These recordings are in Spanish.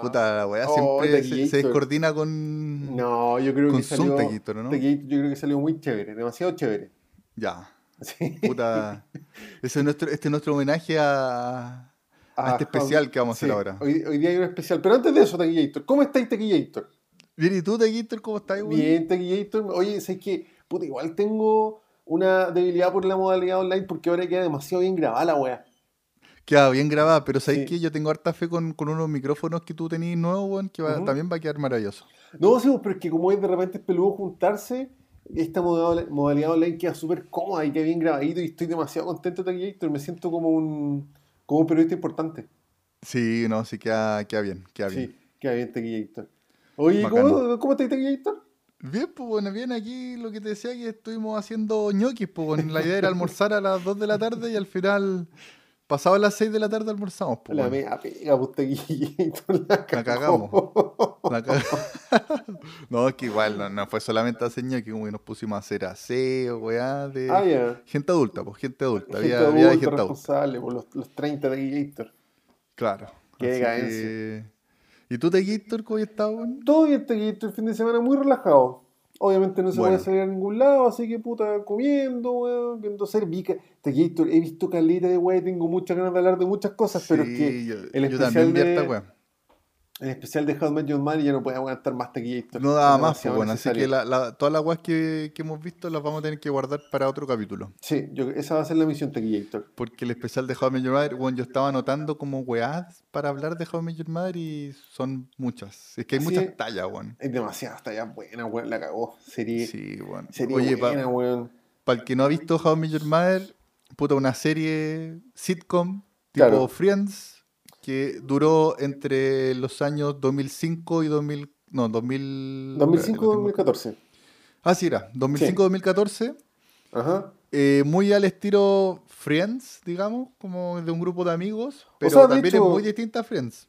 Puta, la weá Oh, siempre se, se descoordina con. No, yo creo que salió. Tequillator, ¿no? Yo creo que salió muy chévere, demasiado chévere. Ya. Sí. Puta. Ese es nuestro, este es nuestro homenaje a, a este Ah, especial que vamos a hacer sí, ahora. Hoy, hoy día hay un especial. Pero antes de eso, Tequillator, ¿cómo estáis, Tequillator? Bien, ¿y tú, Tequillator, cómo estás, weón? Bien, Tequillator. Oye, sé que, puta, igual tengo una debilidad por la modalidad online porque ahora queda demasiado bien grabada la wea. Queda bien grabada, pero ¿sabes Sí. qué? Yo tengo harta fe con, con unos micrófonos que tú tenés nuevos, weón, que va- también va a quedar maravilloso. No, sí, pues, pero es que como es de repente es peludo juntarse, esta modalidad, online queda súper cómoda y queda bien grabadito y estoy demasiado contento de Tequillator. Me siento como un, como un periodista importante. Sí, no, sí, queda, queda bien, queda bien. Sí, queda bien Tequillator. Oye, Bacano. ¿cómo, ¿cómo estás, Tequillator? Bien, pues bueno, bien aquí lo que te decía que estuvimos haciendo ñoquis, pues bueno, la idea era almorzar a las 2 de la tarde y al final, pasado las 6 de la tarde almorzamos, pues La mea pega, pues. La, La cagamos. La ca- no, es que igual no, no fue solamente hacer ñoquis, como que nos pusimos a hacer aseo, weá, de Ah, ya. gente adulta, pues gente adulta, Gente había, había adulta, gente adulta. responsable por los, los 30 de Tequillator. Claro. Qué ¿Y tú, Tequillator, cómo estás, weón? Todo bien, Tequillator, el fin de semana muy relajado. Obviamente no se Bueno. puede salir a ningún lado, así que puta, comiendo, weón, viendo ser vica. Tequillator, he visto caleta de weá y tengo muchas ganas de hablar de muchas cosas, pero es que yo, el yo especial también vi de- harta el especial de How Met Your ya no puede aguantar más Tequillator. No daba Es más, pues bueno, así que la, la- todas las weas que, que hemos visto las vamos a tener que guardar para otro capítulo. Sí, yo, esa va a ser la misión Tequillator. Porque el especial de How Met Your Mother, bueno, yo estaba anotando como weas para hablar de How Met Your Mother y son muchas. Es que hay Sí. muchas tallas, weón. Es demasiado, está ya buena, weón, la cagó. Sería, Sí, weón. sería Oye, buena, weón. para el que no ha visto How Met Your Mother, puta, una serie sitcom tipo Claro. Friends que duró entre los años 2005 y 2000, no, 2000... espérate, lo tengo- 2005-2014. Ah, sí, era. 2005-2014. Ajá. eh, muy al estilo Friends, digamos, como de un grupo de amigos, pero sea, de también hecho- es muy distinta a Friends.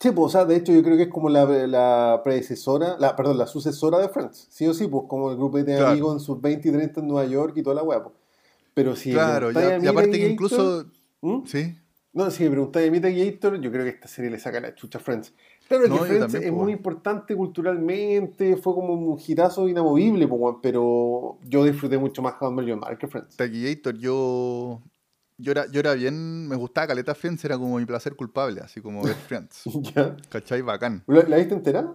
Sí, pues, o sea, de hecho yo creo que es como la, la predecesora, la, perdón, la sucesora de Friends. Sí o sí, pues como el grupo de Claro. amigos en sus 20 y 30 en Nueva York y toda la weá, pues. Pero si me claro, y, aparte que incluso... ¿Mm? Sí, No, si me preguntáis a mí, Tequillator, yo creo que esta serie le saca la chucha a Friends. Claro No, que Friends también, es po, muy importante culturalmente, fue como un hitazo inamovible, po, pero yo disfruté mucho más How I Met que Friends. Taquillator, yo... Yo era, yo era bien, me gustaba Caleta Friends, era como mi placer culpable, así como ver Friends. ¿Cachai? Bacán. ¿La, la viste entera?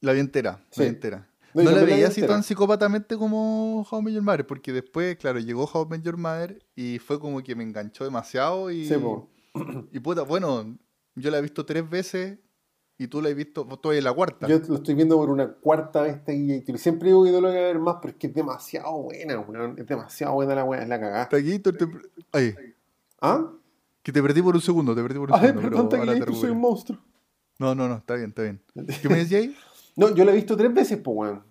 La vi entera, Sí. la vi entera. No, la veía así entera. tan psicópatamente como How I Met Your Mother, porque después, claro, llegó How I Met Your Mother y fue como que me enganchó demasiado y... Sí, po. Y puta, bueno, yo la he visto tres veces y tú la has visto, tú en la cuarta. Yo lo estoy viendo por una cuarta vez. Y siempre digo que no lo voy a ver más porque es demasiado buena, weón. Es demasiado buena la weá, es la cagada. Taquillator, te... Ay, ¿Ah? que te perdí por un segundo, te perdí por un Ay, segundo, perdón, pero ahora te Tequillator, soy un monstruo. No, no, no, está bien, está bien. ¿Qué me decías ahí? No, yo la he visto tres veces, pues, weón.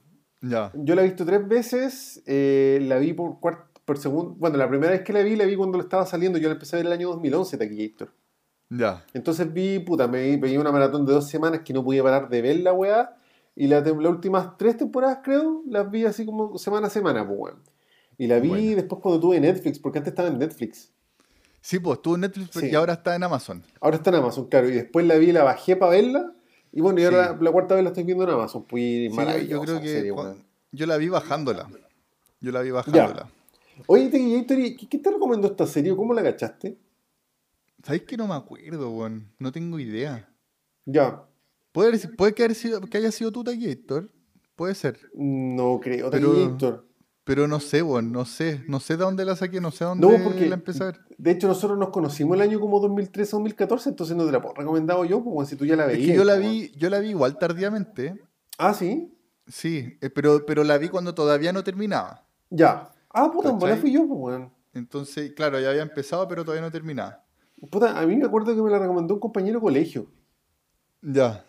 Ya, Yo la he visto tres veces, eh, la vi por cuarto, por segundo. Bueno, la primera vez que la vi, la vi cuando lo estaba saliendo. Yo la empecé a ver el año 2011, Taquillator. ya. Entonces vi, puta, me veía una maratón de dos semanas que no podía parar de ver la weá. Y la las últimas tres temporadas, creo, las vi así como semana a semana, pues, weón. Y la vi después cuando tuve Netflix, porque antes estaba en Netflix. Sí, pues estuvo en Netflix Sí. y ahora está en Amazon. Ahora está en Amazon, claro. Y después la vi, la bajé para verla. Y bueno, y ahora Sí. la, la cuarta vez la estoy viendo en Amazon. Pues Sí, yo- maravillosa yo creo la que serie, cua- weón. yo la vi bajándola. Yo la vi bajándola. Oye, Tequillator, ¿y ¿qué, qué te recomendó esta serie? ¿Cómo la cachaste? ¿Sabes que no me acuerdo, weón? No tengo idea. Ya. Puede, puede que, haber sido, que haya sido tú, Taquillator. Puede ser. No creo, Tequillator. Pero no sé, weón. No sé. No sé de dónde la saqué. No sé dónde No, porque- la empecé a ver. De hecho, nosotros nos conocimos el año como 2013-2014, entonces no te la puedo recomendado yo, pues, si tú ya la Es veías. que yo la pues, vi, yo la vi igual tardíamente. Ah, sí. Sí, eh, pero, pero la vi cuando todavía no terminaba. Ya. Ah, puta, en bola fui yo, pues, weón. Entonces, claro, ya había empezado, pero todavía no terminaba. Puta, a mí me acuerdo que me la recomendó un compañero de colegio. Ya.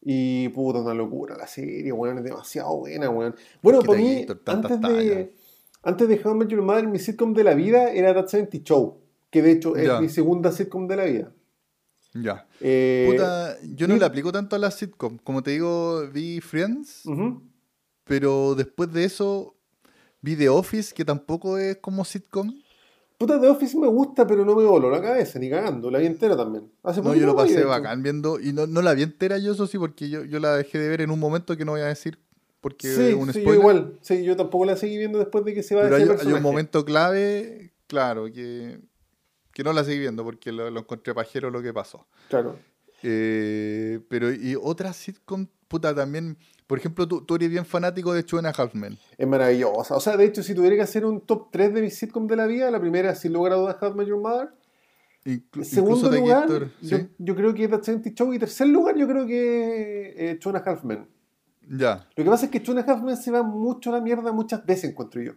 Y puta, una locura la serie, weón, es demasiado buena, weón. Bueno, para mí, antes de, antes de How I Met Your Mother, mi sitcom de la vida era That 70 Show, que de hecho es Ya. mi segunda sitcom de la vida. Ya. Eh, Puta, yo no vi- le aplico tanto a la sitcom. Como te digo, vi Friends, pero después de eso Vi The Office, que tampoco es como sitcom. Puta, The Office me gusta, pero no me voló la cabeza, ni cagando. La vi entera también. Hace No, yo lo pasé bacán viendo. Y no, no la vi entera yo, eso sí, porque yo, yo la dejé de ver en un momento que no voy a decir porque Sí, es un sí, yo spoiler. igual. Sí, yo tampoco la seguí viendo después de que se va pero ese hay, hay un momento clave, claro, que, que no la seguí viendo porque lo, lo encontré pajero lo que pasó. Claro. Eh, pero y otra sitcom, puta, también. Por ejemplo, tú, tú eres bien fanático de Two and a Half Men. Es maravillosa. O sea, de hecho, si tuviera que hacer un top 3 de mis sitcoms de la vida, la primera, sin lugar a dudas, How Your Mother. Inclu- Segundo The lugar, Gator, yo, ¿sí? yo creo que es That 70 Show. Y tercer lugar, yo creo que eh, Two and a Half Men. Ya, Lo que pasa es que Two and a Half Men se va mucho a la mierda muchas veces, encuentro yo.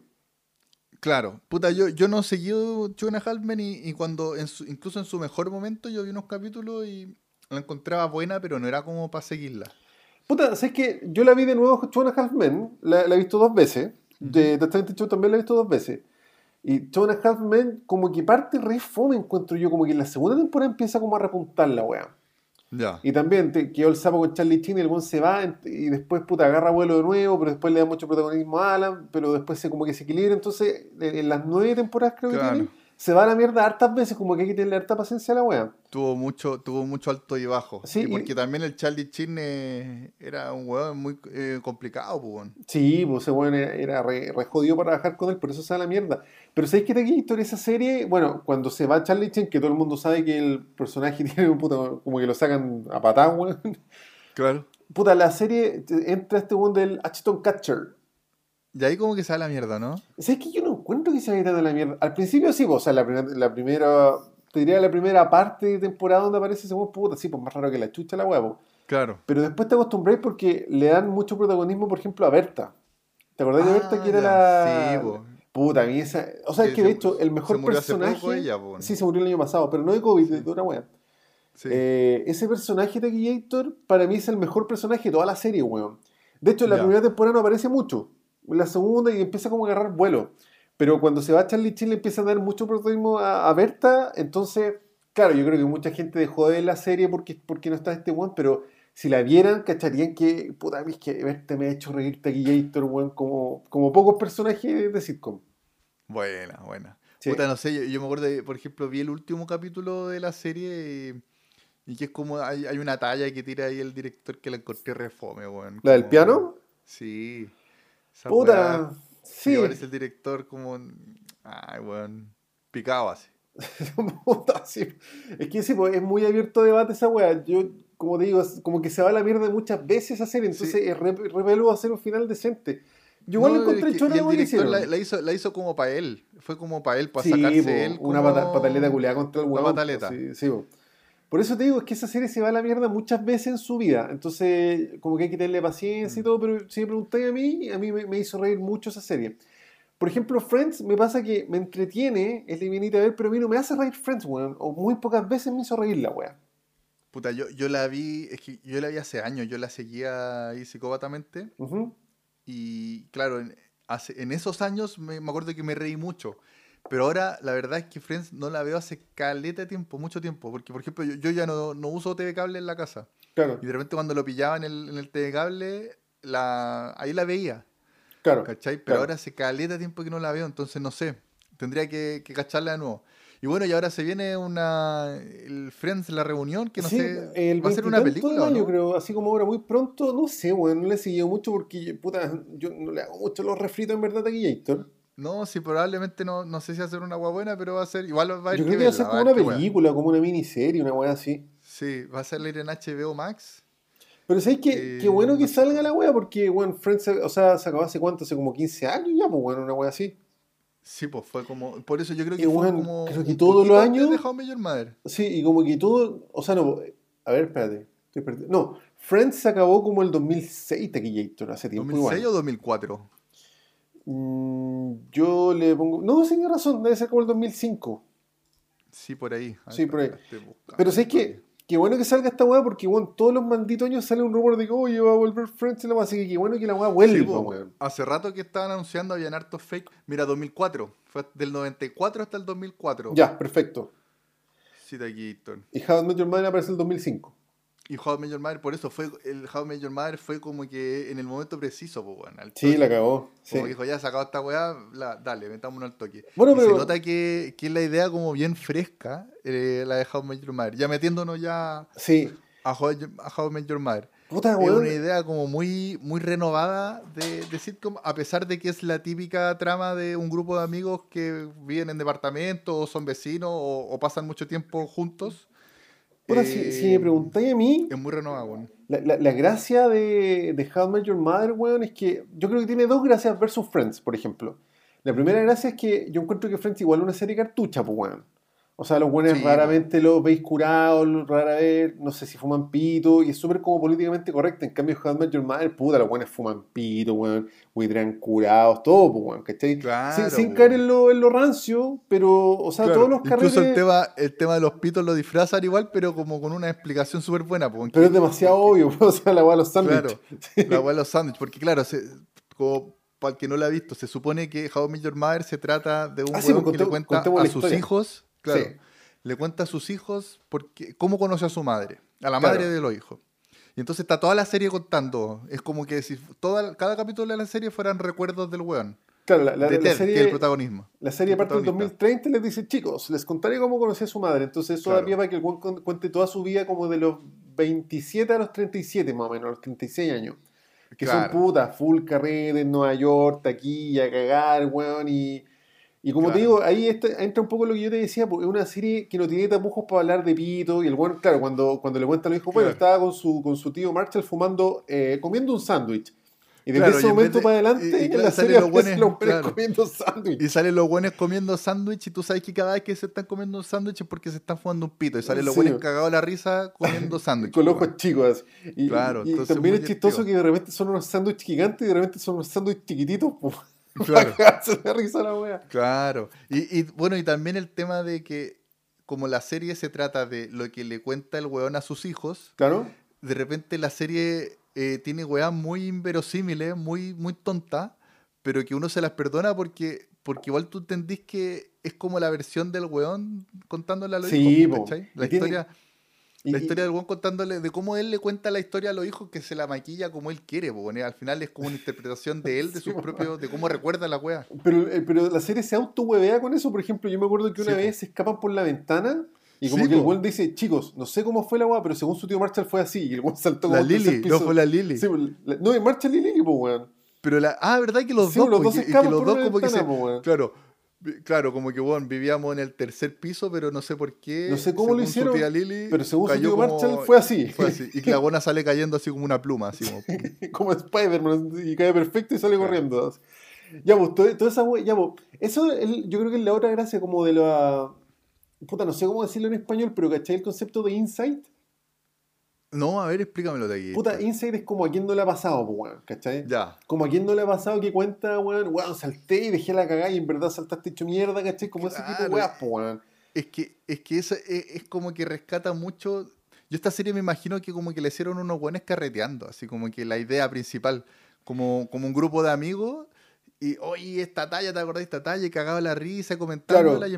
claro. Puta, yo, yo no seguí Two and a Half Men y, y cuando, en su- incluso en su mejor momento, yo vi unos capítulos y la encontraba buena, pero no era como para seguirla. Puta, ¿sabes que Yo la vi de nuevo Two and a Half Men, la, la he visto dos veces. De 70 Show también la he visto dos veces. Y Two and a Half Men, como que parte re fome, encuentro yo. Como que en la segunda temporada empieza como a repuntar la weá. Ya. Y también te quedó el sapo con Charlie Chin y el buen se va y después puta agarra vuelo de nuevo, pero después le da mucho protagonismo a Alan, pero después se como que se equilibra. Entonces, en, en las nueve temporadas creo que Claro. tiene, se va a la mierda hartas veces, como que hay que tenerle harta paciencia a la wea. Tuvo mucho, tuvo mucho alto y bajo. Sí, y y- porque también el Charlie Chin eh, era un hueón muy eh, complicado, pues. weón. Sí, pues ese weón era, era re, re jodido para trabajar con él, por eso se va a la mierda. Pero ¿sabéis que te historia esa serie? Bueno, cuando se va Charlie Chin, que todo el mundo sabe que el personaje tiene un puto, como que lo sacan a patá, weón. Claro. Puta, la serie entra este weón del Ashton Catcher. Y ahí como que se va a la mierda, ¿no? ¿Sabes que yo no encuentro que se vaya tan a la mierda? Al principio sí, pues, o sea, la, primera- la primera, te diría la primera parte de temporada donde aparece ese puta, sí, pues más raro que la chucha la huevo. Claro. Pero después te acostumbráis porque le dan mucho protagonismo, por ejemplo, a Berta. ¿Te acordás de Ah, Berta que era ya, la. sí, po. Puta, a mí esa. O sea, es Que de hecho, el mejor se murió hace personaje. poco ella, po. Sí, se murió el año pasado, pero no de COVID, de, de otra wea. Sí. Eh, ese personaje de Gator para mí es el mejor personaje de toda la serie, weón. De hecho, en la Ya. primera temporada no aparece mucho. En la segunda y empieza como a agarrar vuelo. Pero cuando se va Charlie Chin le empieza a dar mucho protagonismo a, a Berta. Entonces, claro, yo creo que mucha gente dejó de ver la serie porque, porque no está este weón. Pero si la vieran, cacharían que, puta, a es que Berta me ha hecho reír Taki Gator, weón, como, como pocos personajes de sitcom. Buena, buena. Sí. Puta, no sé, yo, yo me acuerdo, de, por ejemplo, vi el último capítulo de la serie y, y que es como, hay, hay una talla que tira ahí el director que la encontré refome, weón. ¿La del piano? Sí. Esa Puta, sí. que aparece el director como, ay, weón, picado así. Es que sí, pues, es muy abierto a debate esa wea. Yo, como te digo, como que se va a la mierda muchas veces esa serie, entonces Sí. es re, hacer un final decente. Yo igual No, lo encontré es que- que la, la hizo, la hizo como para él. Fue como para él, para Sí, sacarse po, él. una como- pata- pataleta culiada contra el Una huevón. pataleta. Sí, sí, po. Por eso te digo, es que esa serie se va a la mierda muchas veces en su vida. Entonces, como que hay que tenerle paciencia y Mm. todo, pero si me preguntáis a mí, a mí me, me hizo reír mucho esa serie. Por ejemplo, Friends me pasa que me entretiene, es livianita a ver, pero a mí no me hace reír Friends, weón. O muy pocas veces me hizo reír la wea. Puta, yo, yo la vi, es que yo la vi hace años, yo la seguía ahí psicópatamente. Ujú. Y claro, en, hace, en esos años me, me acuerdo que me reí mucho. Pero ahora la verdad es que Friends no la veo hace caleta de tiempo, mucho tiempo. Porque, por ejemplo, yo, yo ya no, no uso TV cable en la casa. Claro, Y de repente cuando lo pillaba en el, en el TV cable, la, ahí la veía. claro. ¿Cachai? Pero claro. ahora hace caleta de tiempo que no la veo, entonces no sé. Tendría que, que cacharla de nuevo. Y bueno, y ahora se viene una. El Friends, la reunión, que no Sí, sé. el ¿Va a ser una 20 tanto película? año, no? creo, así como ahora muy pronto, no sé, weón, no le he seguido mucho porque, puta, yo no le hago mucho los refritos en verdad a Gator. No, sí, probablemente no, no sé si va a ser una hueá buena, pero va a ser. Igual va a haber Yo que creo que va a ser como a una que película, como una miniserie, una weá así. Sí, va a salir en HBO Max. Pero ¿sabes qué? Eh, Qué bueno que salga la weá, porque, weón, Friends, o sea, se acabó hace cuánto, hace como 15 años ya, pues, weón, una weá así. Sí, pues fue como. Por eso yo creo que Y, fue como. creo que todos los años- de How Your Mother. Sí, y como que todo, o sea, no, a ver, espérate, estoy perdido. No, Friends se acabó como el 2006, Taquillator, hace tiempo ¿2006 igual. o 2004? Mm, yo le pongo, no, sí, tiene razón, debe ser como el 2005. Sí, por ahí. A ver, Sí, por ahí. Pero sé que, qué bueno que salga esta weá, porque, weón, todos los malditos años sale un rumor de que, oye, va a volver Friends y la weá, así que qué bueno que la weá vuelva, Sí, po, weón. hace rato que estaban anunciando, habían hartos fake. Mira, 2004. Fue del 94 hasta el 2004. Ya, perfecto. Sí, de aquí, Héctor. Y How I Met Your Mother aparece el 2005. Y How I Met Your Mother, por eso fue, el How I Met Your Mother fue como que en el momento preciso, pues bueno. al Sí, la cagó. Como dijo, ya sacado esta weá, la, dale, metámonos al toque. Bueno, y pero- se nota que, que es la idea como bien fresca, eh, la de How I Met Your Mother. Ya metiéndonos ya Sí. a How, a How I Met Your Mother. Puta, Es weón. una idea como muy, muy renovada de, de sitcom, a pesar de que es la típica trama de un grupo de amigos que viven en departamentos, o son vecinos, o, o pasan mucho tiempo juntos. Puta, Eh, si, si me preguntáis a mí, Es muy renovada, weón. la, la- la gracia de, de How I Met Your Mother, weón, es que yo creo que tiene dos gracias versus Friends, por ejemplo. La primera gracia es que yo encuentro que Friends igual es una serie cartucha, pues, weón. O sea, los buenos Sí, raramente los veis curados, rara vez, no sé si fuman pito, y es súper como políticamente correcto. En cambio, Met Your Mother, puta, los buenos fuman pito, weón, huidrean curados, todo, pues, weón, ¿cachai? Claro, sin, sin caer en lo, en lo rancio, pero, o sea, Claro, todos los Incluso carretes... el tema, el tema de los pitos lo disfrazan igual, pero como con una explicación súper buena. Porque, Pero es demasiado obvio, o sea, la weá de los sándwiches. Claro, la weá de los sándwiches. Porque claro, se- como para el que no la ha visto, se supone que How Your Mother se trata de un Ah, sí, pues, que le cuenta a sus historia. hijos, claro, Sí. le cuenta a sus hijos porque, cómo conoció a su madre, a la Claro. madre de los hijos. Y entonces está toda la serie contando. Es como que si toda, cada capítulo de la serie fueran recuerdos del weón. Claro, la, la- de la Ted, que es el serie, protagonismo. la serie parte del protagonista. 2030 les dice, chicos, les contaré cómo conocí a su madre. Entonces eso da Claro. pie para que el weón cuente toda su vida como de los 27 a los 37 más o menos, a los 36 años. Que Claro. son putas, full carrera en Nueva York, taquilla, cagar, weón, y... Y como te digo, ahí está- entra un poco lo que yo te decía, porque es una serie que no tiene tapujos para hablar de pito, y el weón, claro, cuando, cuando le cuenta a los hijos, bueno, Claro. estaba con su, con su tío Marshall fumando, eh, comiendo un sándwich. Y desde Claro, ese momento de- para adelante, y- y en la serie los buenos- claro. comiendo sándwich. Y salen los buenos comiendo sándwich y tú sabes que cada vez que se están comiendo un sándwich es porque se están fumando un pito. Y salen los Sí. buenos cagados de la risa comiendo sándwich. Con los weón. ojos chicos. Y, Claro, y también es chistoso que de repente son unos sándwiches gigantes y de repente son unos sándwiches chiquititos. Pues, Claro. risa la wea. Claro. Y, y, bueno, y también el tema de que como la serie se trata de lo que le cuenta el weón a sus hijos, Claro. de repente la serie eh, tiene weas muy inverosímiles, muy, muy tontas, pero que uno se las perdona porque, porque igual tú entendís que es como la versión del weón contándole a los Sí, hijos. La historia, la y- historia del weón contándole de cómo él le cuenta la historia a los hijos que se la maquilla como él quiere. po, weón. Al final es como una interpretación de él, de Sí, sus propios, de cómo recuerda la wea. pero, eh, pero la serie se auto-huevea con eso. Por ejemplo, yo me acuerdo que una Sí, vez se escapan por la ventana y como Sí, que el weón dice, chicos, no sé cómo fue la wea, pero según su tío Marshall fue así. Y el weón saltó como La Lily, piso. no fue la Lily. La- no, y Marshall y Lily, pues, weón. Pero la. Ah, ¿verdad que los Sí, dos? los dos y que- y escapan que los dos como que se. Claro. Claro, como que bueno, vivíamos en el tercer piso, pero no sé por qué. No sé cómo lo su hicieron, Pero según su cayó tío como- Marshall fue así. fue así. Y que la buena sale cayendo así como una pluma, así como. como Spider-Man y cae perfecto y sale Claro. corriendo. Ya, pues, todo- toda esa ya, pues, eso el- yo creo que es la otra gracia como de la... Puta, no sé cómo decirlo en español, pero ¿cachai el concepto de insight? No, a ver, explícamelo de aquí. Puta, insight es como a quien no le ha pasado, pues, weón, ¿cachai? Ya. Como a quien no le ha pasado que cuenta, weón, weón, salté y dejé la cagada y en verdad saltaste hecho mierda, ¿cachai? Como ese tipo de weas, pues, weón. Es que, es que eso es, es como que rescata mucho. Yo esta serie me imagino que como que le hicieron unos buenos carreteando, así como que la idea principal, como, como un grupo de amigos, y oye, esta talla, ¿te acordás de esta talla? Y cagaba la risa, comentándola, y,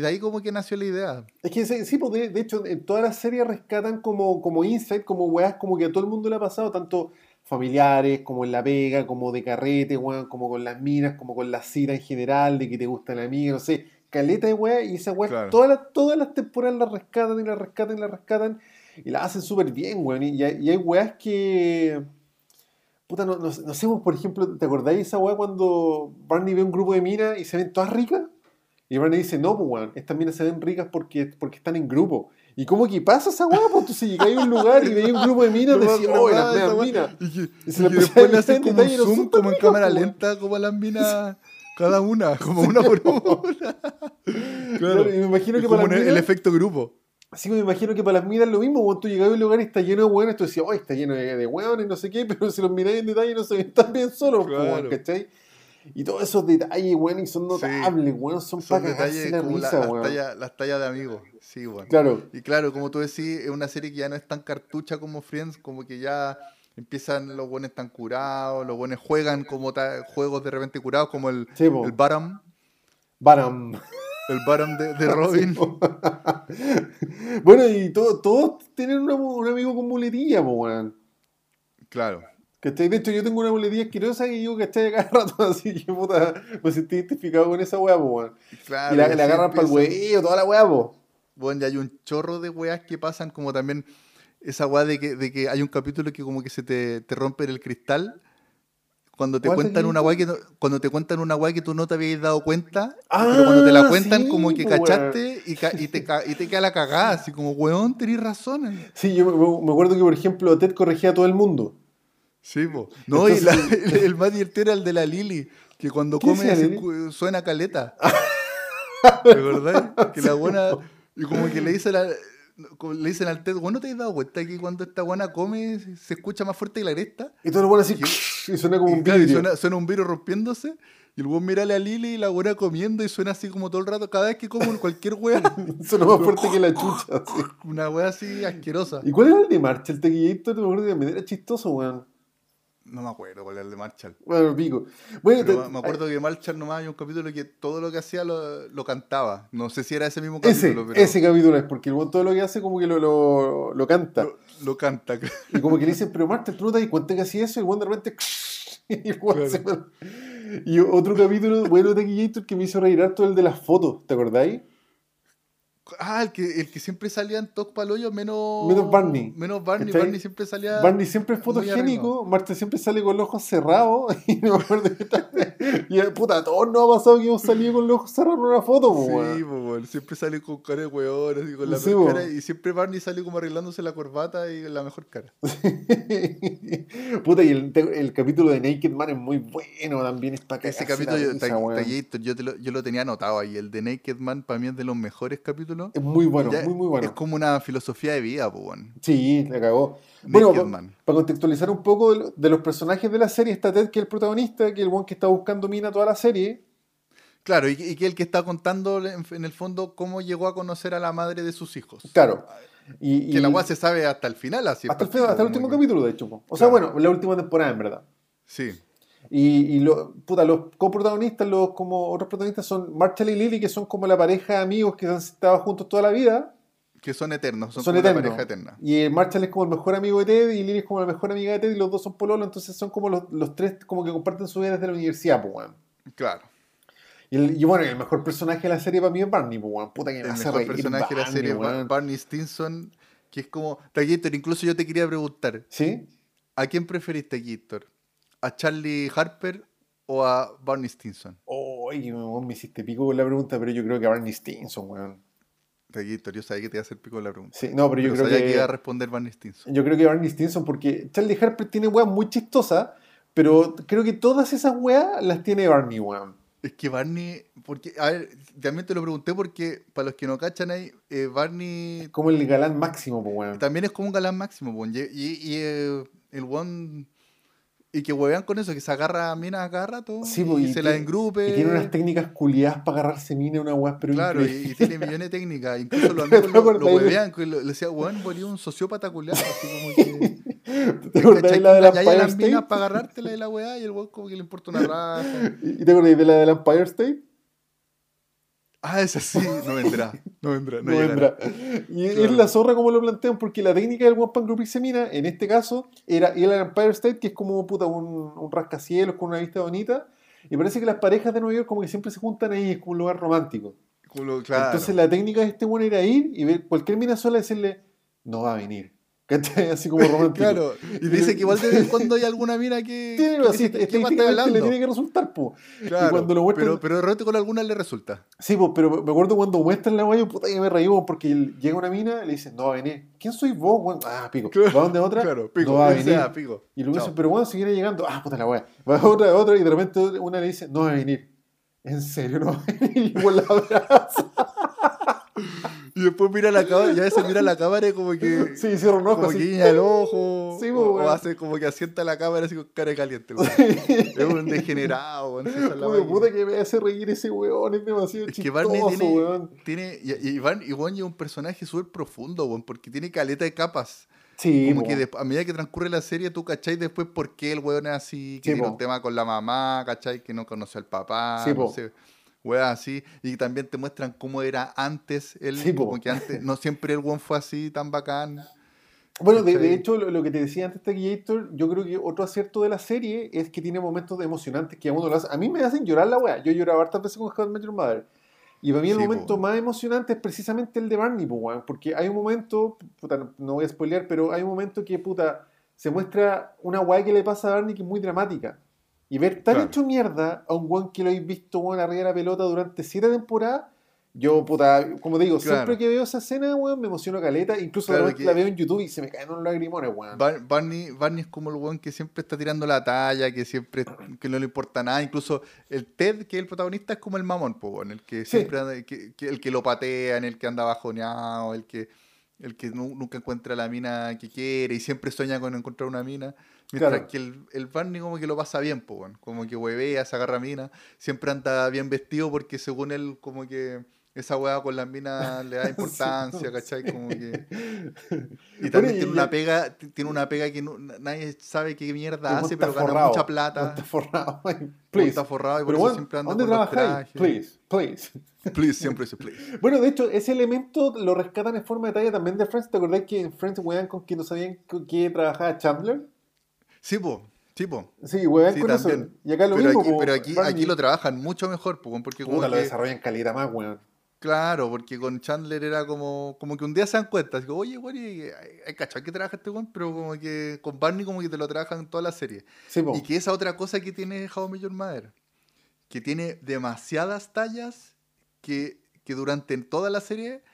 de ahí como que nació la idea. Es que sí, pues de, de hecho en todas las series rescatan como, como insight, como weas como que a todo el mundo le ha pasado, tanto familiares, como en la pega, como de carrete, weón, como con las minas, como con la cita en general, de que te gusta la amiga, no sé, caleta de weas, y esas weas Claro. todas, las, todas las temporadas las rescatan y las rescatan y las rescatan, y las hacen súper bien, weón, y, y hay weas que... Puta, no, no, no sé, vos, por ejemplo, ¿te acordáis de esa wea cuando Barney ve un grupo de minas y se ven todas ricas? Y Barney dice, no, pues, weón, estas minas se ven ricas porque, porque están en grupo. ¿Y cómo que pasa esa weá? Pues tú si llegáis a un lugar y veis un grupo de minas, decís, oh, las meas weá. minas. Y que, Y y se la que después le hacen como un no zoom, como en cámara po, lenta, como a las minas, cada una, como una por una. Claro, Claro. y me imagino que como para el minas, efecto grupo. Así me imagino que para las minas es lo mismo, cuando tú llegas a un lugar y está lleno de weones, tú decías, oh, está lleno de, de weones, no sé qué, pero si los miráis en detalle no se ven tan bien solos, po, Claro. weón, ¿cachai? Y todos esos detalles, weón, y son Sí. notables, weón, son, Son para detalles la como la- risa, las, weón. tallas, las tallas de amigos. Sí, bueno. Claro, Y claro, como tú decís, es una serie que ya no es tan cartucha como Friends, como que ya empiezan los buenos tan curados, los buenos juegan como ta- juegos de repente curados, como el, sí, el Baram. Baram. El Baron de, de Robin. bueno, y todo- todos tienen una- un amigo con muletilla, po, weón. Claro. ¿Cachai? De hecho, yo tengo una muletilla asquerosa y yo, ¿cachai? A cada rato, así que puta, me sentí identificado con esa weá, weón. claro y la, agarran para el huevo, toda la weá, po. Bueno, ya hay un chorro de weas que pasan, como también esa wea de que, de que hay un capítulo que como que se te, te rompe el cristal. Cuando te ¿Cuál cuentan una wea que no- cuando te cuentan una wea que tú no te habías dado cuenta, Ah, pero cuando te la cuentan sí, como que weón. cachaste y, ca- y te, ca- y te queda la cagada, así como, weón, tenés razón. Sí, yo me, me acuerdo que, por ejemplo, Ted corregía a todo el mundo. Sí, po. No, y la- el, el más divertido era el de la Lili, que cuando ¿Qué come suena caleta. ¿De verdad? Que la buena. Y como que le dicen, a- como le dicen al Ted, bueno, ¿te has dado cuenta que cuando esta buena come se escucha más fuerte que la cresta? Y todo lo bueno así, y suena como Y un claro, vidrio. suena, suena un vidrio rompiéndose. Y el buen mira a la Lili y la buena comiendo y suena así como todo el rato, cada vez que como cualquier wea. Suena más fuerte que la chucha. Una wea así asquerosa. ¿Y cuál era el de Marcha? El tequillator, me acuerdo que era chistoso, weón. No me acuerdo cuál era el de Marshall. Bueno, pico. Bueno, Pero te- me acuerdo que Marshall nomás hay un capítulo que todo lo que hacía lo, lo cantaba. No sé si era ese mismo ese, capítulo, pero ese capítulo es porque el todo lo que hace como que lo, lo, lo canta. lo, lo canta. Y como que le dicen, pero Marta, tú no te das cuenta que hacía eso, y el de repente. Y, Claro. se otro capítulo bueno de Tequillator que me hizo reír harto el de las fotos, ¿te acordáis? Ah, el que, el que siempre salía en Toc Paloyo, menos. Menos Barney. Menos Barney. ¿Cachai? Barney siempre salía. Barney siempre es fotogénico, Marta siempre sale con los ojos cerrados, y me acuerdo que Y puta, todos nos ha pasado que hemos salido con los ojos cerrados en una foto, po, Sí, siempre sale con cara de weón, así con la Sí, po. cara, y siempre Barney sale como arreglándose la corbata y la mejor cara. Puta, y el, el capítulo de Naked Man es muy bueno también, es para Ese capítulo, Ta- yo, te lo, yo lo tenía anotado ahí. El de Naked Man para mí es de los mejores capítulos. Es muy bueno, Ya muy, muy bueno. Es como una filosofía de vida, weón. Sí, la cagó. Bueno, para contextualizar un poco de, lo- de los personajes de la serie, está Ted, que es el protagonista, que es el one que está buscando mina toda la serie. Claro, y, y que el que está contando en, en el fondo cómo llegó a conocer a la madre de sus hijos. Claro. Y, Que la weá se sabe hasta el final, así. hasta el, final- hasta el último capítulo, de hecho. po. O sea, bueno, la última temporada, en verdad. Sí. Y, y lo- puta, los coprotagonistas, los como otros protagonistas son Marshall y Lily, que son como la pareja de amigos que han estado juntos toda la vida. Que son eternos, son, Son, como eternos. pareja eterna. Y eh, Marshall es como el mejor amigo de Ted y Lily es como la mejor amiga de Ted y los dos son pololo, entonces son como los, los tres como que comparten su vida desde la universidad, pues, weón. Claro. Y, el- y bueno, el mejor personaje de la serie para mí es Barney, pues, weón. Puta que me El hace mejor reír personaje de la serie es weón. Barney Stinson, que es como. Taquillator, incluso yo te quería preguntar: ¿Sí? ¿a quién preferís, Taquillator? ¿A Charlie Harper o a Barney Stinson? Oye, weón, me hiciste pico con la pregunta, pero yo creo que a Barney Stinson, weón. Taquillator, yo sabía que te iba a hacer pico la pregunta. Sí, no, pero yo Pero creo sabía que... que iba a responder Barney Stinson. Yo creo que Barney Stinson, porque Charlie Harper tiene weas muy chistosas, pero creo que todas esas weas las tiene Barney, weón. Es que Barney, porque, a ver, también te lo pregunté porque para los que no cachan ahí, eh, Barney Como el galán máximo, pues, weón. también es como un galán máximo, y, y- y, eh, el one y que huevean con eso, que se agarra a minas a rato Sí, y, po, y se la tiene- engrupe. Y tiene unas técnicas culiadas para agarrarse mina una wea, pero Claro, y, y tiene millones de técnicas. Incluso los ¿Te amigos lo, lo de- huevean, que le decía, weón, volvió un sociópata culiado, así como que. ¿Te acordás de la de la. Empire las minas State? para agarrártela de la weá y el weón como que le importa una raja. ¿Y te acordás de la del Empire State? Ah, esa sí, no vendrá. No vendrá, no, vendrá. Y Claro. es la zorra como lo plantean, porque la técnica del One Pan Group en este caso, era ir al Empire State, que es como puta, un, un rascacielos con una vista bonita. Y parece que las parejas de Nueva York como que siempre se juntan ahí, es como un lugar romántico. Claro. Entonces la técnica de este bueno era ir y ver cualquier mina sola y decirle, no va a venir. ¿Cachai? Así como romántico. Claro, y dice que igual de vez en cuando hay alguna mina que. Tiene, que así, dice, ¿qué más estás estadísticamente le tiene que resultar, po. Claro, cuando lo muestran- pero, pero de repente con algunas le resulta. Sí, pues, pero me acuerdo cuando muestran la guayo, puta que me reí, weón, porque llega una mina y le dicen, no va a venir. ¿Quién soy vos, weón? Ah, pico. Claro, ¿Va donde otra? Claro, pico. no va a venir. sea, pico. Y luego dice, pero bueno, seguirá llegando. Ah, puta la weá. Va a otra, a otra, y de repente una le dice, no va a venir. ¿En serio no va a venir? Y la abraza. Y después mira la cámara, y a veces mira la cámara y como que. Sí, cierra un ojo como que así. guiña el ojo. Sí, o, po, o hace como que asienta la cámara así con cara de caliente. weón. Es un degenerado, weón, Puta, puta que me hace reír ese weón, es demasiado Es que Barney tiene, weón. tiene y, y, Barney- y Barney es un personaje súper profundo, weón, porque tiene caleta de capas. Sí, Como que a medida que transcurre la serie, tú cachai después por qué el weón es así, que Sí, tiene un tema con la mamá, cachai, que no conoce al papá, Sí, no sé. Weá así. Y también te muestran cómo era antes él, Sí, po. como que antes, no siempre el one fue así tan bacán. Bueno, de, de hecho, lo, lo que te decía antes de Gator, yo creo que otro acierto de la serie es que tiene momentos emocionantes que a uno lo hace. A mí me hacen llorar la weá. Yo lloraba hartas veces con How I Met Your Mother. Y para mí el Sí, momento po. más emocionante es precisamente el de Barney, po, weón. Porque hay un momento, puta, no- no voy a spoilear, pero hay un momento que, puta, se muestra una weá que le pasa a Barney que es muy dramática. Y ver tan Claro. hecho mierda a un weón que lo habéis visto, weón, arriba de la pelota durante siete temporadas. Yo, puta, como te digo, Claro. siempre que veo esa escena, weón, me emociono caleta. Incluso Claro la veo en YouTube y se me caen unos lagrimones, weón. Bar- Barney, Barney es como el weón que siempre está tirando la talla, que siempre que no le importa nada. Incluso el Ted, que es el protagonista, es como el mamón, po, weón, el que Sí. siempre anda- que, que- el que lo patea, en el que anda bajoneado, el que el que nu- nunca encuentra la mina que quiere y siempre sueña con encontrar una mina. Mientras Claro. que el, el Barney como que lo pasa bien, po, weón. como que huevea, se agarra mina, siempre anda bien vestido porque según él como que esa weá con las minas le da importancia, ¿cachai? Como que... Y también tiene una pega, tiene una pega que no- nadie sabe qué mierda hace, weón pero gana mucha plata. weón Está forrado. Weón Please. Está forrado y por Pero eso bueno, siempre anda ¿dónde con los trajes. Please, please. Please, siempre dice please. Bueno, de hecho, ese elemento lo rescatan en forma de talla también de Friends. ¿Te acordás que en Friends wean con que no sabían con qué trabajaba Chandler? Sí, po, sí, po. Sí, wean Sí, con eso. también. Y acá lo pero mismo. aquí, po, pero aquí, aquí lo trabajan mucho mejor, po, porque como Puta, lo que- desarrollan calidad más, weón. claro, porque con Chandler era como, como que un día se dan cuenta, así, oye, güey, hay, cachado que trabaja este weón, pero como que con Barney como que te lo trabajan en toda la serie. Sí, po. Y que esa otra cosa que tiene How Your Mother, que tiene demasiadas tallas que, que durante toda la serie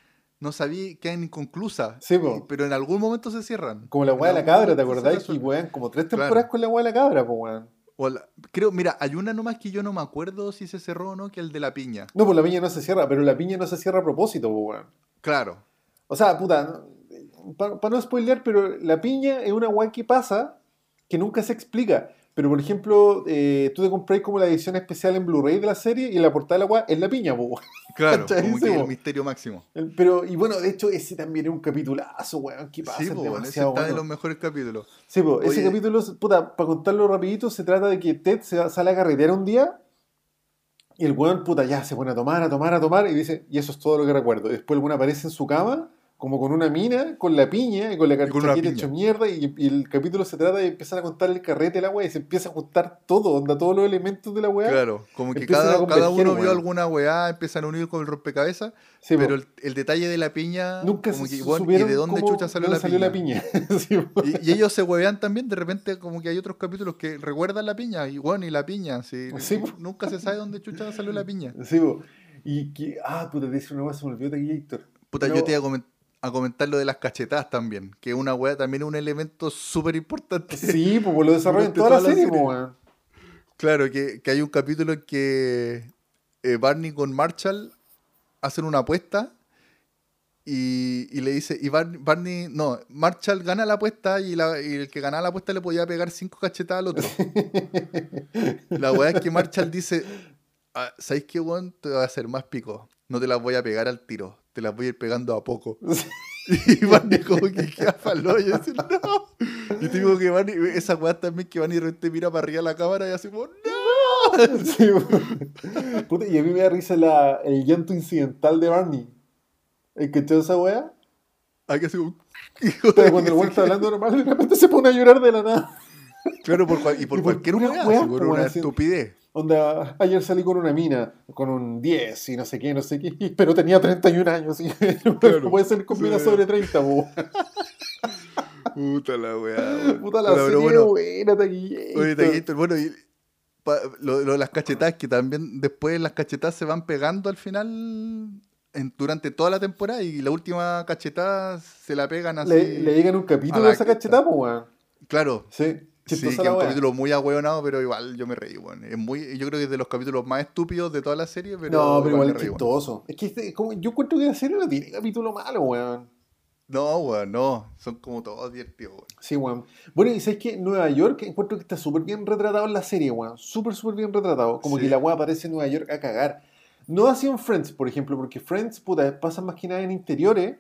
no sabía, quedan inconclusas. Sí, po. Y- pero en algún momento se cierran. Como la weá de la cabra, ¿te acordás? Resuelven. wean como tres Claro. temporadas con la weá de la cabra, po, weón. La- creo, mira, hay una nomás que yo no me acuerdo si se cerró o no, que el de la piña. No, pues la piña no se cierra, pero la piña no se cierra a propósito, po, weón. Claro. O sea, puta, para no spoilear, pero la piña es una weá que pasa que nunca se explica. Pero, por ejemplo, eh, tú te compras como la edición especial en Blu-ray de la serie y la portada de la weá es la piña. Claro, como que el misterio máximo. Pero, y bueno, de hecho, ese también es un capitulazo, weón. ¿Qué pasa? Sí, po, ese está de bueno. los mejores capítulos. Sí, po, ese capítulo, puta, para contarlo rapidito, se trata de que Ted se sale a carretera un día y el weón, puta, ya se pone a tomar, a tomar, a tomar y dice, y eso es todo lo que recuerdo. Después el weón aparece en su cama, como con una mina, con la piña y con la piña. hecho mierda y, y el capítulo se trata de empezar a contar el carrete de la weá y se empieza a juntar todo, onda, todos los elementos de la weá. Claro, como que cada, cada uno vio alguna weá, empiezan a unir con el rompecabezas, Sí, pero el, el detalle de la piña, Nunca como se que, bueno, ¿y de dónde chucha salió, la, piña? Sí. Y, y ellos se huevean también, de repente como que hay otros capítulos que recuerdan la piña, y bueno, y la piña, sí, nunca se sabe dónde chucha salió la piña. Sí, po. Y que, ah, puta, te dice una weá, se me olvidó de Héctor. Puta, Pero- yo te iba a, comen- a comentar lo de las cachetadas también, que es una weá, también es un elemento súper importante. Sí, pues lo desarrollan Durante toda la toda la serie, weón. Claro, que, que hay un capítulo en que eh, Barney con Marshall hacen una apuesta y, y le dice, y Bar- Barney, no, Marshall gana la apuesta y, la- y el que ganaba la apuesta le podía pegar cinco cachetadas al otro. la weá es que Marshall dice, ah, ¿sabéis qué, weón? Te va a hacer más pico. No te las voy a pegar al tiro, te las voy a ir pegando a poco. Y Barney como que queda palo y dice, no. Y te digo que Barney, esa weá también que Barney de repente mira para arriba la cámara y así como, no. Sí, po. Puta, y a mí me da risa la, el llanto incidental de Barney. ¿El que echó esa weá? Hay que hacer un... Cuando el weón está hablando normal, de repente se pone a llorar de la nada. Claro, por y por Y por cualquier pura weá, weá, por po, una estupidez. Onda, ayer salí con una mina, con un 10 y no sé qué, no sé qué, pero tenía 31 años y Claro. puede ser con mina Sí. sobre 30, po. Puta la weá. Puta la serie bueno, buena, Taquillito. oye, Taquito, bueno, y pa- lo, lo las cachetadas, que también después las cachetadas se van pegando al final en- durante toda la temporada y la última cachetada se la pegan así. Le, le llegan un a capítulo la de esa cachetada, weón. Claro. Sí, Sí, que es un capítulo muy ahueonado, pero igual yo me reí, weón. Es muy, yo creo que es de los capítulos más estúpidos de toda la serie, pero, no, pero igual me es weón. chistoso. Es que este- como, yo encuentro que la serie no tiene capítulo malo, weón. No, weón, no. Son como todos divertidos, weón. Sí, weón. Bueno, y sabes que Nueva York encuentro que está súper bien retratado en la serie, weón. Súper, súper bien retratado. Como Sí. que la weá aparece en Nueva York a cagar. No así en Friends, por ejemplo, porque Friends, puta, pasa más que nada en interiores.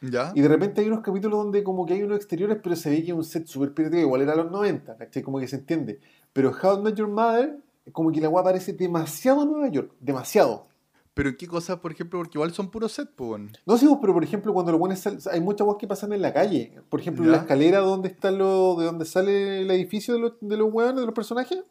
¿Ya? Y de repente hay unos capítulos donde como que hay unos exteriores, pero se ve que es un set súper pirata, igual era los 90, ¿cachai? Como que se entiende. Pero How I Met Your Mother como que la weá parece demasiado Nueva York, demasiado. Pero qué cosas, por ejemplo, porque igual son puros set, pues. weón. No sé, vos, pero por ejemplo, cuando buenos sal- hay muchas weas que pasan en la calle. Por ejemplo, en la Ya. escalera donde está lo, de donde sale el edificio de los, de los weones, de los personajes,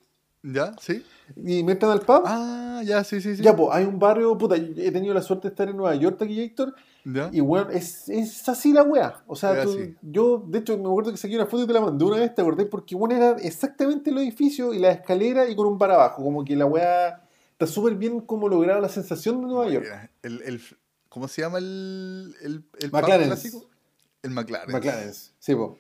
¿Ya? ¿Sí? y meten al pub. Ah, ya, sí, sí, sí. Ya, pues, hay un barrio, puta, he tenido la suerte de estar en Nueva York aquí, Héctor, ¿Ya? y weón, es, es así la wea. O sea, tú- yo, de hecho, me acuerdo que saqué una foto y te la mandé una vez, ¿te acordás? Porque bueno, era exactamente el edificio y la escalera y con un bar abajo, como que la wea está súper bien como lograda la sensación de Nueva York. El, el, ¿Cómo se llama el, el, el pub McLaren's. clásico? El McLaren. McLaren's, sí, po.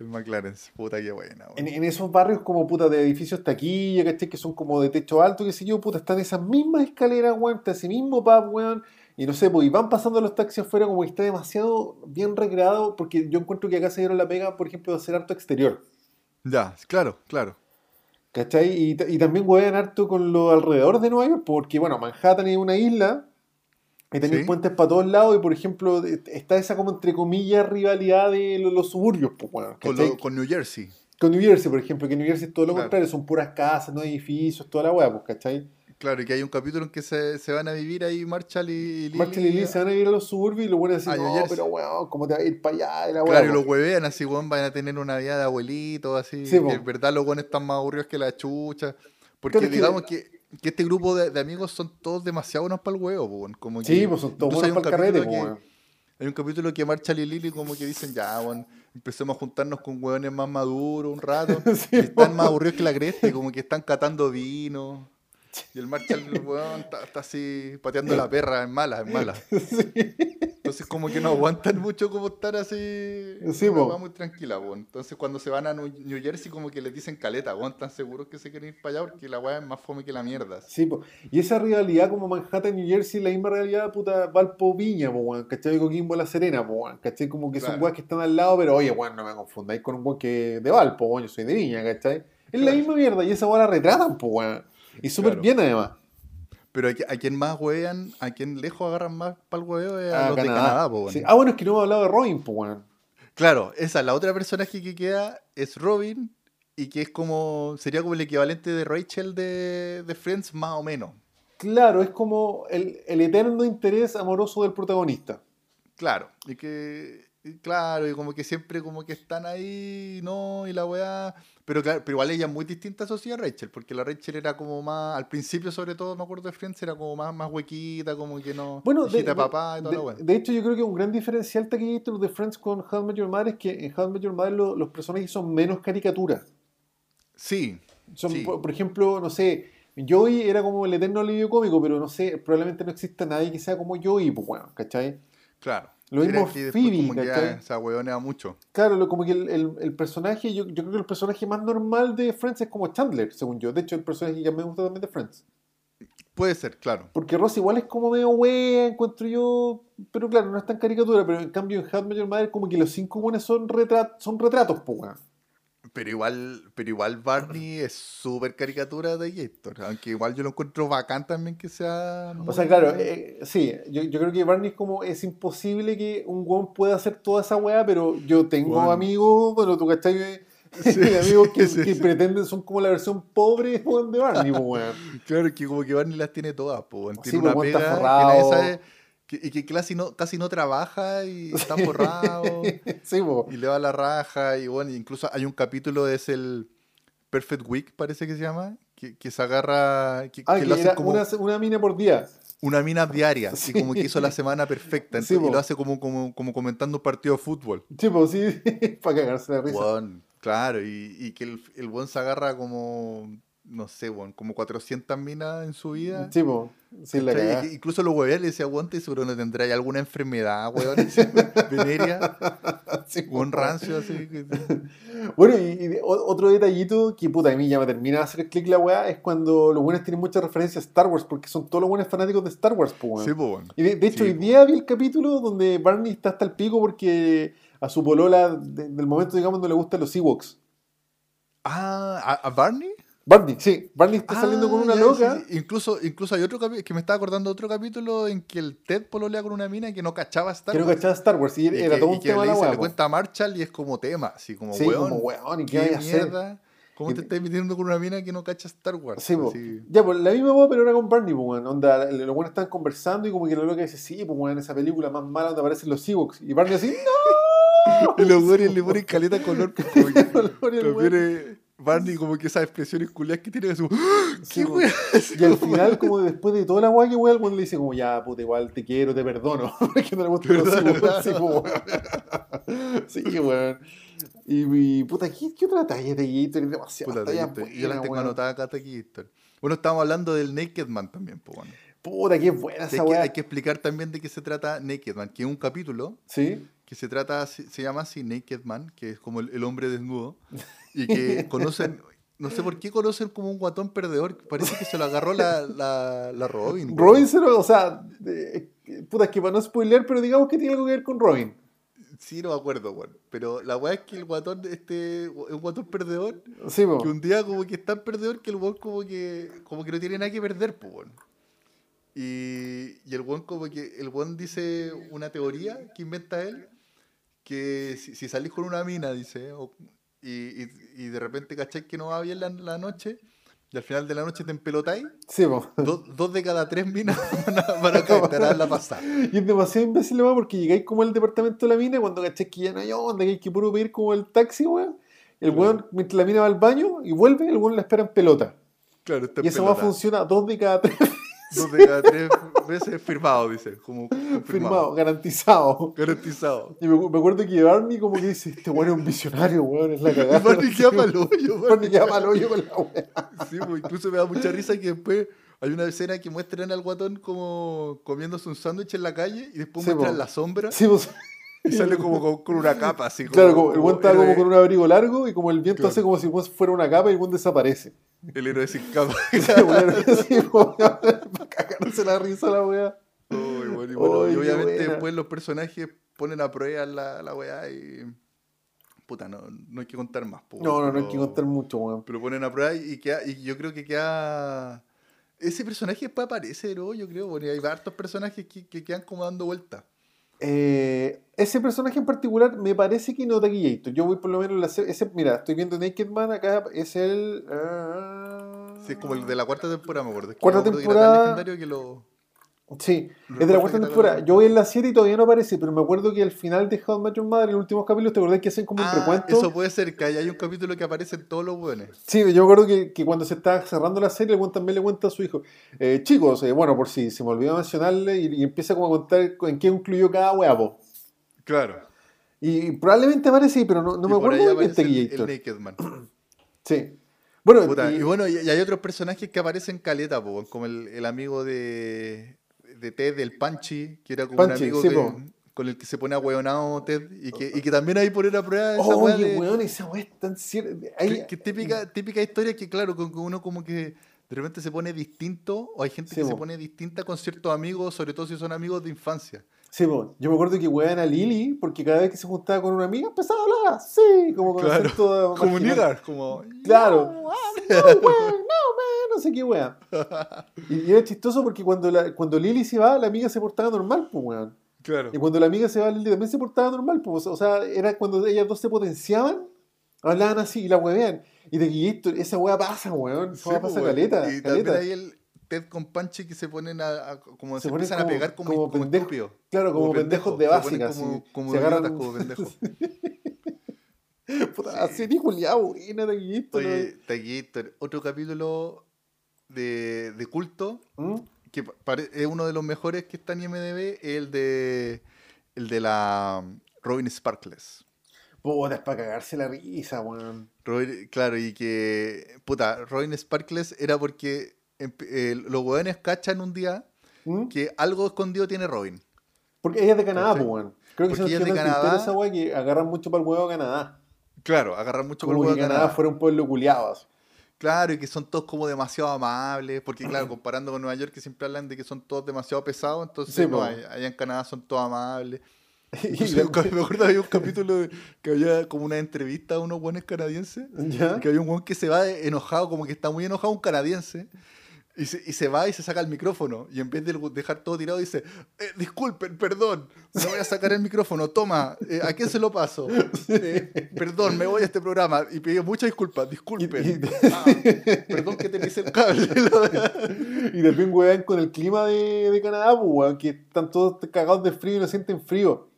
El McLaren. Puta, qué buena. weón. En, en esos barrios como puta de edificios taquilla, ¿cachai? Que son como de techo alto, qué sé yo, puta, están esas mismas escaleras, weón, está ese mismo pub, weón. Y no sé, pues, y van pasando los taxis afuera como que está demasiado bien recreado, porque yo encuentro que acá se dieron la pega, por ejemplo, de hacer harto exterior. Ya, claro, claro. ¿Cachai? Y, ta- y también huevean harto con lo alrededor de Nueva York, porque, bueno, Manhattan es una isla, y tenéis Sí. puentes para todos lados, y por ejemplo, está esa como entre comillas rivalidad de lo- los, suburbios, pues, bueno, Con, lo- con New Jersey. Con New Jersey, por ejemplo, que New Jersey es todo lo Claro. contrario, son puras casas, no edificios, toda la weá, pues, ¿cachai? Claro, y que hay un capítulo en que se, se van a vivir ahí Marshall y, y Lily. Marshall y Lee se van a ir a los suburbios y los buenos A decir, New no, pero weón, ¿cómo te vas a ir para allá? La Claro, y los huevean así, weón, van a tener una vida de abuelitos, así. Sí, en verdad los weones están más aburridos que la chucha. Porque Claro, es que- digamos que, que este grupo de, de amigos son todos demasiado buenos para el huevo, weón. Como Sí, que- pues son todos buenos para el carrete, que- weón. Hay un capítulo que Marshall y Lily como que dicen, ya, weón, empecemos a juntarnos con hueones más maduros un rato. Sí, están más aburridos que la cresta, como que están catando vino. Y el Marshall, weón, está, así pateando la perra, en mala, en mala. Entonces como que no aguantan mucho como estar así. Sí, weá muy tranquila, weón. Entonces cuando se van a New Jersey como que les dicen caleta, weón, están seguros que se quieren ir para allá porque la weá es más fome que la mierda. Sí, po. Y esa rivalidad como Manhattan, New Jersey, la misma realidad, puta, Valpo, Viña, po, weón, ¿cachai? Coquimbo, La Serena, weón, ¿cachai? Como que son weas que están al lado, pero oye, weón, no me confundáis con un weón que de Valpo, weón, yo soy de Viña, ¿cachai? Es la misma mierda y esa wea la retratan, po, weón. Y súper Claro. bien además. Pero a, qui- a quien más huean, a quien lejos agarran más para el hueveo es a Ah, los de Canadá, po, weón. Sí. Ah, bueno, es que no hemos hablado de Robin, po, weón. Claro, esa, la otra personaje que queda es Robin y que es como, sería como el equivalente de Rachel de, de Friends más o menos. Claro, es como el, el eterno interés amoroso del protagonista. Claro, y que, y claro, y como que siempre como que están ahí, no, y la weá, pero claro, pero igual ella es muy distinta a su a Rachel, porque la Rachel era como más, al principio sobre todo, me acuerdo de Friends, era como más, más huequita, como que no, Bueno, de, de- papá y de- hecho, yo creo que un gran diferencial Taquillator de Friends con How I Met Your Mother es que en How I Met Your Mother lo- los personajes son menos caricaturas. Sí, Son, Sí. por, por ejemplo, no sé, Joey era como el eterno alivio cómico, pero no sé, probablemente no exista nadie que sea como Joey, pues bueno, ¿cachai? claro. Lo mismo Phoebe, como que se hueonea mucho. Claro, como que el, el- el personaje, yo, yo creo que el personaje más normal de Friends es como Chandler, según yo. De hecho, el personaje que me gusta también de Friends. Puede ser, claro. Porque Ross igual es como medio wea, encuentro yo. Pero claro, no es tan caricatura. Pero en cambio en Met Your Mother como que los cinco buenos son, retrat son retratos, weón. Pero igual, pero igual Barney es súper caricatura de Gator. Aunque igual yo lo encuentro bacán también que sea. O sea, claro, eh, sí, yo, yo creo que Barney es como, es imposible que un weón pueda hacer toda esa weá, pero yo tengo amigos, bueno, tú cachai, Sí, amigos que, sí, que sí. pretenden, son como la versión pobre de Barney, pues, weón. Claro, que como que Barney las tiene todas, po. Sí, Tiene pues, una pega que y que casi no, casi no trabaja y está forrado. sí, po. y le va la raja. Y bueno, incluso hay un capítulo, es el Perfect Week, parece que se llama. Que, que se agarra. Que, Ah, que lo hace como una, una mina por día. una mina diaria. Sí. Y como que hizo la semana perfecta. Sí, entonces- y po. lo hace como, como, como comentando un partido de fútbol. Sí, pues sí, para cagarse la risa. Weón, claro, y, y que el, el buen se agarra como, no sé, weón, como 400 minas en su vida. Sí, pues, sí, la incluso los hueveas le decía, weón, te seguro no tendrá alguna enfermedad, weón, veneria, Sí, po. un rancio, así. Bueno, y, otro detallito que puta, a mí ya me termina de hacer clic la weá es cuando los buenos tienen muchas referencias a Star Wars, porque son todos los buenos fanáticos de Star Wars, pues, weón. Sí, pues, weón. Y de, de hecho, Sí, hoy po. día vi el capítulo donde Barney está hasta el pico porque a su polola de- del momento, digamos, no le gustan los Ewoks. Ah, ¿a, a Barney? Barney, sí, Barney está saliendo con Ah, una ya, loca. sí, sí. Incluso, incluso hay otro capítulo, que me estaba acordando de otro capítulo en que el Ted pololea con una mina que no cachaba Star Que no Wars. cachaba Star Wars, y Y era que- todo y un que tema le, la dice- le cuenta a Marshall y es como tema, así como Sí, weón. como weón, ¿y qué hacer? mierda. ¿Cómo Y- te estás metiendo con una mina que no cacha Star Wars? Sí. Así- Ya, pues la misma weá, pero era con Barney, pues, weón. Onda, los buenos están conversando y como que la loca dice, sí, pues, weón, esa película más mala donde aparecen los Ewoks. Y Barney así, ¡no! Y los güeyes le ponen caleta color. como que Barney, como que esas expresiones culiadas que tiene su... Sí, ¿Qué wea? Y al final, como después de toda la weá que weón, el le dice como, ya, puta, igual te quiero, te perdono. que no le ¿Verdad, Ewoks. verdad? Sí, weón. Y, y, puta, ¿qué, qué otra talla de Gator? Demasiado Puta, talla Taquito, Yo las tengo weón. anotadas acá, Taquito. Bueno, estábamos hablando del Naked Man también, pues bueno. Puta, qué buena esa hay, que, weá. hay que explicar también de qué se trata Naked Man, que es un capítulo Sí, que se trata, se, se llama así Naked Man, que es como el, el hombre desnudo, y que conocen, no sé por qué conocen como un guatón perdedor, parece que se lo agarró la, la, la Robin. Robin se lo, o sea, eh, puta, es que para no spoilear, pero digamos que tiene algo que ver con Robin. Sí, no me acuerdo, weón. Pero la weá es que el guatón, este, es un guatón perdedor, Sí, po. que un día como que es tan perdedor que el weón como que, como que no tiene nada que perder, pues, weón. Y, y el weón como que, el weón dice una teoría que inventa él, que si, si salís con una mina, dice, o- y, y, y de repente cacháis que no va bien la, la noche, y al final de la noche te empelotáis, Sí, do- dos de cada tres minas van a, caer, la pasada. Y es demasiado imbécil, weón, porque llegáis como al departamento de la mina cuando cacháis que ya no hay onda, que hay que puro pedir como el taxi, weón. El Claro. weón, mientras la mina va al baño y vuelve, el weón la espera en pelota. Claro, está Y weá empelotada. funciona dos de cada tres Dos de cada tres veces firmado, dice. Como confirmado. firmado, garantizado. Garantizado. Y me, me acuerdo que Barney como que dice, este weón es un visionario, weón, es la cagada. Barney queda pa'l hoyo, Barney queda mal hoyo con la weá. Sí, pues, incluso me da mucha risa que después hay una escena que muestran al guatón como comiéndose un sándwich en la calle y después Sí, muestran po. la sombra Sí, pues, y sale como con, con una capa así. Como, claro, como el weón está como con un abrigo largo y como el viento Claro. hace como si fuera una capa y el weón desaparece. El héroe sin capa. Para cagarse la risa la weá. Uy, bueno, y, bueno, y obviamente buena. después los personajes ponen a prueba la, la weá y... Puta, no, no hay que contar más. po, No, no, no hay que contar mucho, weón. Pero ponen a prueba y, queda, y yo creo que queda... Ese personaje después aparece, ¿no? Yo creo, porque hay hartos personajes que, que quedan como dando vueltas. Eh, ese personaje en particular me parece que no Taquillator. Yo voy por lo menos en la se- ese, mira, estoy viendo Naked Man acá, es el ah, Sí, es como el de la cuarta temporada, me acuerdo. Es que Cuarta me acuerdo que era tan temporada. legendario que lo... Sí, es de la cuarta temporada. Yo voy en la 7 y todavía no aparece, pero me acuerdo que al final de How Met Your Mother, en los últimos capítulos, ¿te acordás que hacen como un Ah, recuento? eso puede ser, que hay, un capítulo que aparecen todos los buenos. Sí, yo me acuerdo que, que cuando se está cerrando la serie, el también le cuenta a su hijo, eh, chicos, eh, bueno, por si se me olvidó mencionarle, y, y empieza como a contar en qué incluyó cada huevo. Claro. Y probablemente aparece pero no, no me acuerdo de aparece el, el. Naked Man. Sí. Bueno, Puta, y- y bueno, y, y hay otros personajes que aparecen caleta, po, como el, el amigo de, de Ted, el Panchi, que era como un Panchi, amigo sí, que- con el que se pone a hueonado Ted, y que, y que también ahí poner a prueba esa weá Oye, de... weón, esa weá es tan cierta. Que, que típica, típica historia que, claro, con que uno como que de repente se pone distinto, o hay gente Sí, que se po. pone distinta con ciertos amigos, sobre todo si son amigos de infancia. Sí, po. yo me acuerdo que weón a Lily, porque cada vez que se juntaba con una amiga empezaba a hablar así, como con Claro, acento Como marginal. como... Claro. No, no, no sé qué weón. Y, era chistoso porque cuando, la, cuando Lily se va, la amiga se portaba normal, pues weón. Claro. Y cuando la amiga se va, Lily también se portaba normal, pues. O sea, era cuando ellas dos se potenciaban, hablaban así y la huevean. Y de Guillito, esa weá pasa, weón. Sí, pasa weón. caleta. Y caleta. también hay el Ted con Panchi que se ponen a, a- como Se se, ponen empiezan a como- pegar como, como como. Claro, como, pendejos de se básica. Como, así. como se idiotas, agarran como pendejos. Puta, así ni culiado, buena de Guillito. Oye, Taquillator, otro capítulo de, de culto ¿Mm? que es uno de los mejores que está en IMDB, es el de el de la Robin Sparkles. Puta, es para cagarse la risa, weón. Robin- claro, y que puta, Robin Sparkles era porque eh, los hueones cachan un día ¿Mm? que algo escondido tiene Robin. Porque ella es de Canadá, pues, weón. Creo que se ella es de Canadá. esa weá que agarran mucho para el huevo a Canadá. Claro, agarran mucho por el huevo de Canadá Canadá. fuera un pueblo culiado. Claro, y que son todos como demasiado amables, porque claro, comparando con Nueva York que siempre hablan de que son todos demasiado pesados, entonces Sí, no, allá allá en Canadá son todos amables. Entonces, me acuerdo había un capítulo de- que había como una entrevista a unos buenos canadienses, ¿Ya? que había un buen que se va enojado, como que está muy enojado un canadiense, Y se, y se va y se saca el micrófono. Y en vez de dejar todo tirado, dice: eh, Disculpen, perdón, me voy a sacar el micrófono. Toma, eh, ¿a quién se lo paso? Eh, perdón, me voy a este programa. Y pidió muchas disculpas. Disculpen. Y- y- Ah, perdón que tenéis el cable. Y también weón con el clima de, de Canadá, pues, weón, que están todos cagados de frío y no sienten frío.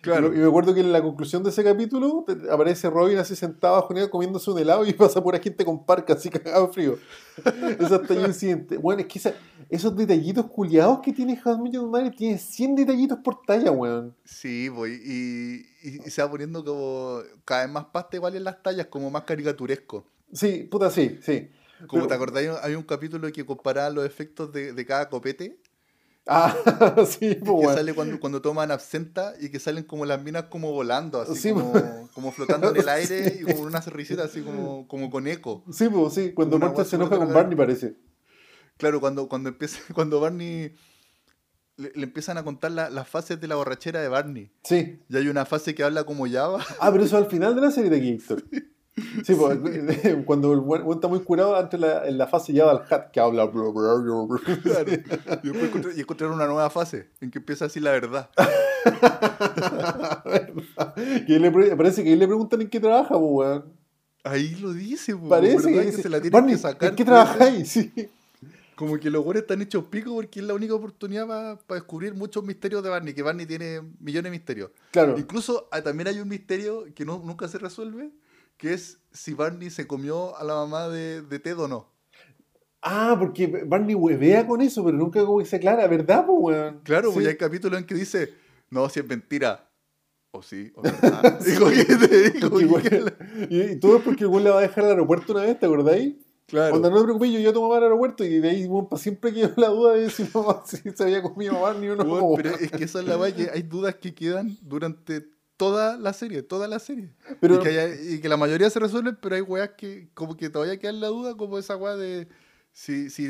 Claro. Y me acuerdo que en la conclusión de ese capítulo aparece Robin así sentado bajo nieve comiéndose un helado y pasa por gente con parca así cagado frío. Eso hasta ahí incidente. Bueno, es que esa- esos detallitos culiados que tiene How Mother tiene 100 detallitos por talla, weón. Sí, voy. Y, y- y se va poniendo como cada vez más pasta igual en las tallas, como más caricaturesco. Sí, puta, sí, sí. Como Pero- te acordáis, hay un capítulo que comparaba los efectos de, de cada copete, Ah, sí, pues, que sale cuando, cuando toman absenta y que salen como las minas como volando, así Sí, como, como flotando en el aire y como una risita así como, como con eco. Sí, pues, sí, cuando Marta se enoja con. Barney parece. Claro, cuando, cuando empieza, cuando Barney le, le empiezan a contar la- las fases de la borrachera de Barney. Sí. Y hay una fase que habla como Java. Ah, pero eso al final de la serie de Gator. Sí, pues, cuando el buen está muy curado, antes la, en la fase ya al hat que habla. bla, bla, bla. Y después encontrar, una nueva fase en que empieza así la verdad. que le parece que ahí le preguntan en qué trabaja, pues, weón. Ahí lo dice, po, Parece que, dice, se la tienen que sacar. ¿en qué pues. trabajáis? Sí. Como que los güeyes están hechos pico porque es la única oportunidad para descubrir muchos misterios de Barney, que Barney tiene millones de misterios. Claro. Incluso ah, también hay un misterio que no, nunca se resuelve, que es si Barney se comió a la mamá de, de Ted o no. Ah, porque Barney huevea con eso, pero nunca como que se aclara, ¿verdad, pues, weón? Claro, Sí. pues hay capítulos en que dice, no, si es mentira. O sí, o verdad. Digo que te digo Porque, que- y, y todo es porque el le va a dejar al aeropuerto una vez, ¿te acordáis? Claro. Cuando no te preocupes, yo yo tomo al aeropuerto y de ahí, para siempre quedó la duda de si, mamá- si se había comido a Barney o no. Weón, pero es que esa es la que hay dudas que quedan durante toda la serie, toda la serie. Pero- y, que hay- y que la mayoría se resuelven, pero hay weas que como que todavía quedan la duda, como esa weá de si, si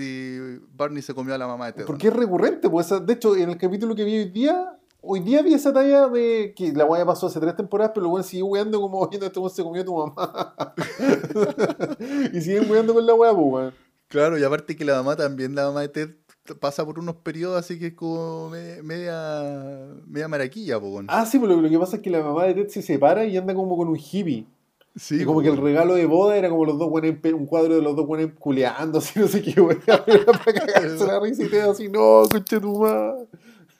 Barney se comió a la mamá de Ted. Porque es recurrente, pues. De hecho, en el capítulo que vi hoy día, hoy día vi esa talla de que la weá pasó hace tres temporadas, pero el weón sigue weando como viendo este weón se comió a tu mamá. y siguen weando con la weá, pues, weón. Claro, y aparte que la mamá también, la mamá de Ted pasa por unos periodos así que es como me- media, media maraquilla, po. Ah, sí, pero lo que pasa es que la mamá de Ted se separa y anda como con un hippie. sí, y como po, que el regalo de boda era como los dos buenos, un cuadro de los dos buenos culeando, así no sé qué, weón. Para cagarse la risa y te así, no, conche tu madre.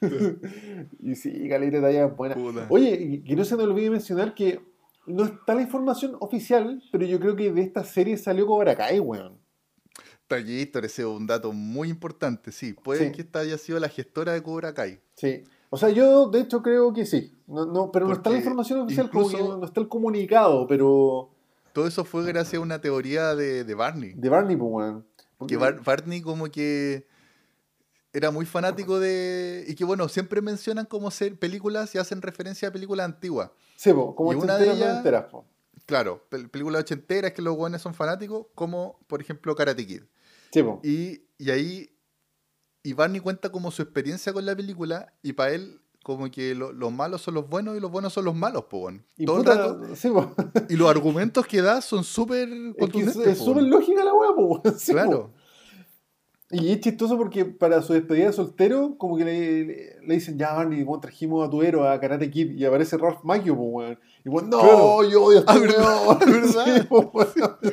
y sí, Calera talla buena. Puta. Oye, que no se me olvide mencionar que no está la información oficial, pero yo creo que de esta serie salió Cobra Kai, weón. Taquillator, ese es un dato muy importante, sí. Puede Sí. que esta haya sido la gestora de Cobra Kai. Sí. O sea, yo de hecho creo que sí. No, no, pero no está la información oficial, como incluso- que no está el comunicado, pero Todo eso fue gracias a una teoría de, de Barney. de Barney, pues. Porque- Que Bar- Barney como que era muy fanático de... Y que bueno, siempre mencionan como ser películas y hacen referencia a películas antiguas. Sí, po, como y una de ellas- noventeras, po. Claro, pel- películas ochenteras que los guanes son fanáticos, como por ejemplo Karate Kid. Sí, po. Y, y ahí... Y Barney cuenta como su experiencia con la película y para él como que lo- los malos son los buenos y los buenos son los malos, po. Y, Todo el puta, rato. sí, po. Y los argumentos que da son súper Es po, súper lógica la weá, po. Sí, po. Claro. Y es chistoso porque para su despedida de soltero, como que le, le- le dicen, ya Barney, weón, trajimos a tu héroe a Karate Kid y aparece Ralph Macchio, po, weón. Y weón, no, Claro. yo odio a este Ah, ¿verdad?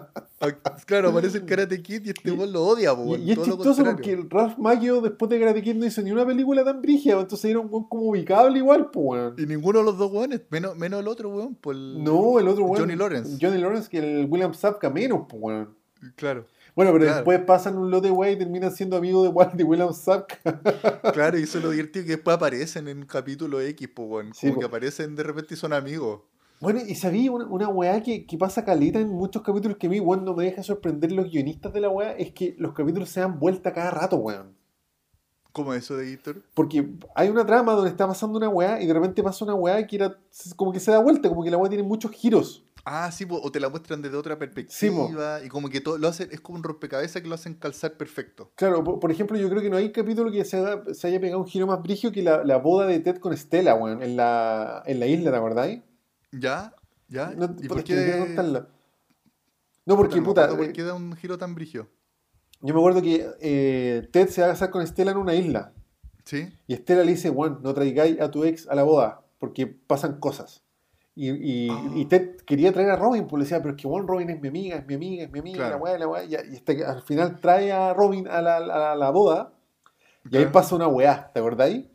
Sí, Claro, aparece el Karate Kid y este Y- weón lo odia, po, Y, y es todo chistoso porque el Ralph Macchio después de Karate Kid no hizo ni una película tan brígida, entonces era un weón como ubicable igual, weón. Y ninguno de los dos weones, menos, menos el otro weón, pues el- No, el otro weón. Johnny Lawrence. Johnny Lawrence que el William Sapka menos, weón. Claro, Bueno, pero Claro. después pasan un lote, güey, y terminan siendo amigos de, Walt- de William Sapka. claro, y eso es lo divertido que después aparecen en capítulo X, pues. Sí, Como po. que aparecen de repente y son amigos. Bueno, y sabía una, una weá que, que pasa caleta en muchos capítulos que a mí, weón, no me deja sorprender los guionistas de la weá, es que los capítulos se dan vuelta cada rato, weón. ¿Cómo es eso de Héctor? Porque hay una trama donde está pasando una weá y de repente pasa una weá que era como que se da vuelta, como que la weá tiene muchos giros. Ah, sí, o te la muestran desde otra perspectiva. y como que todo lo hacen, es como un rompecabezas que lo hacen calzar perfecto. Claro, por, por ejemplo, yo creo que no hay capítulo que se, haga- se haya pegado un giro más brigio que la, la boda de Ted con Stella, weón, en la, en la isla, ¿te acordáis? ¿Ya? ¿Ya? No, ¿Y por que no qué? contarla. No, porque, no me puta, acuerdo eh, ¿Por qué da un giro tan brigio? Yo me acuerdo que eh, Ted se va a casar con Estela en una isla. ¿Sí? Y Estela le dice, Juan, no traigáis a tu ex a la boda, porque pasan cosas. Y, y, Ah. y Ted quería traer a Robin, pues le decía, pero es que Juan Robin es mi amiga, es mi amiga, es mi amiga, Claro. la weá, la weá. Y, y este, al final trae a Robin a la, a la- boda, y ahí pasa una weá, ¿te acordáis?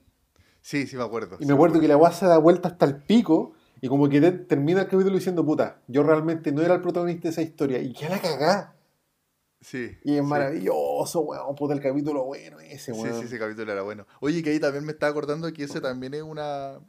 Sí, sí me acuerdo. Y sí me acuerdo que la weá se da vuelta hasta el pico, y como que termina el capítulo diciendo, puta, yo realmente no era el protagonista de esa historia, y que la cagá. Sí. Y es sí. maravilloso, weón, puta, el capítulo bueno ese, Sí, weón. sí, ese capítulo era bueno. Oye, que ahí también me estaba acordando que ese también es una.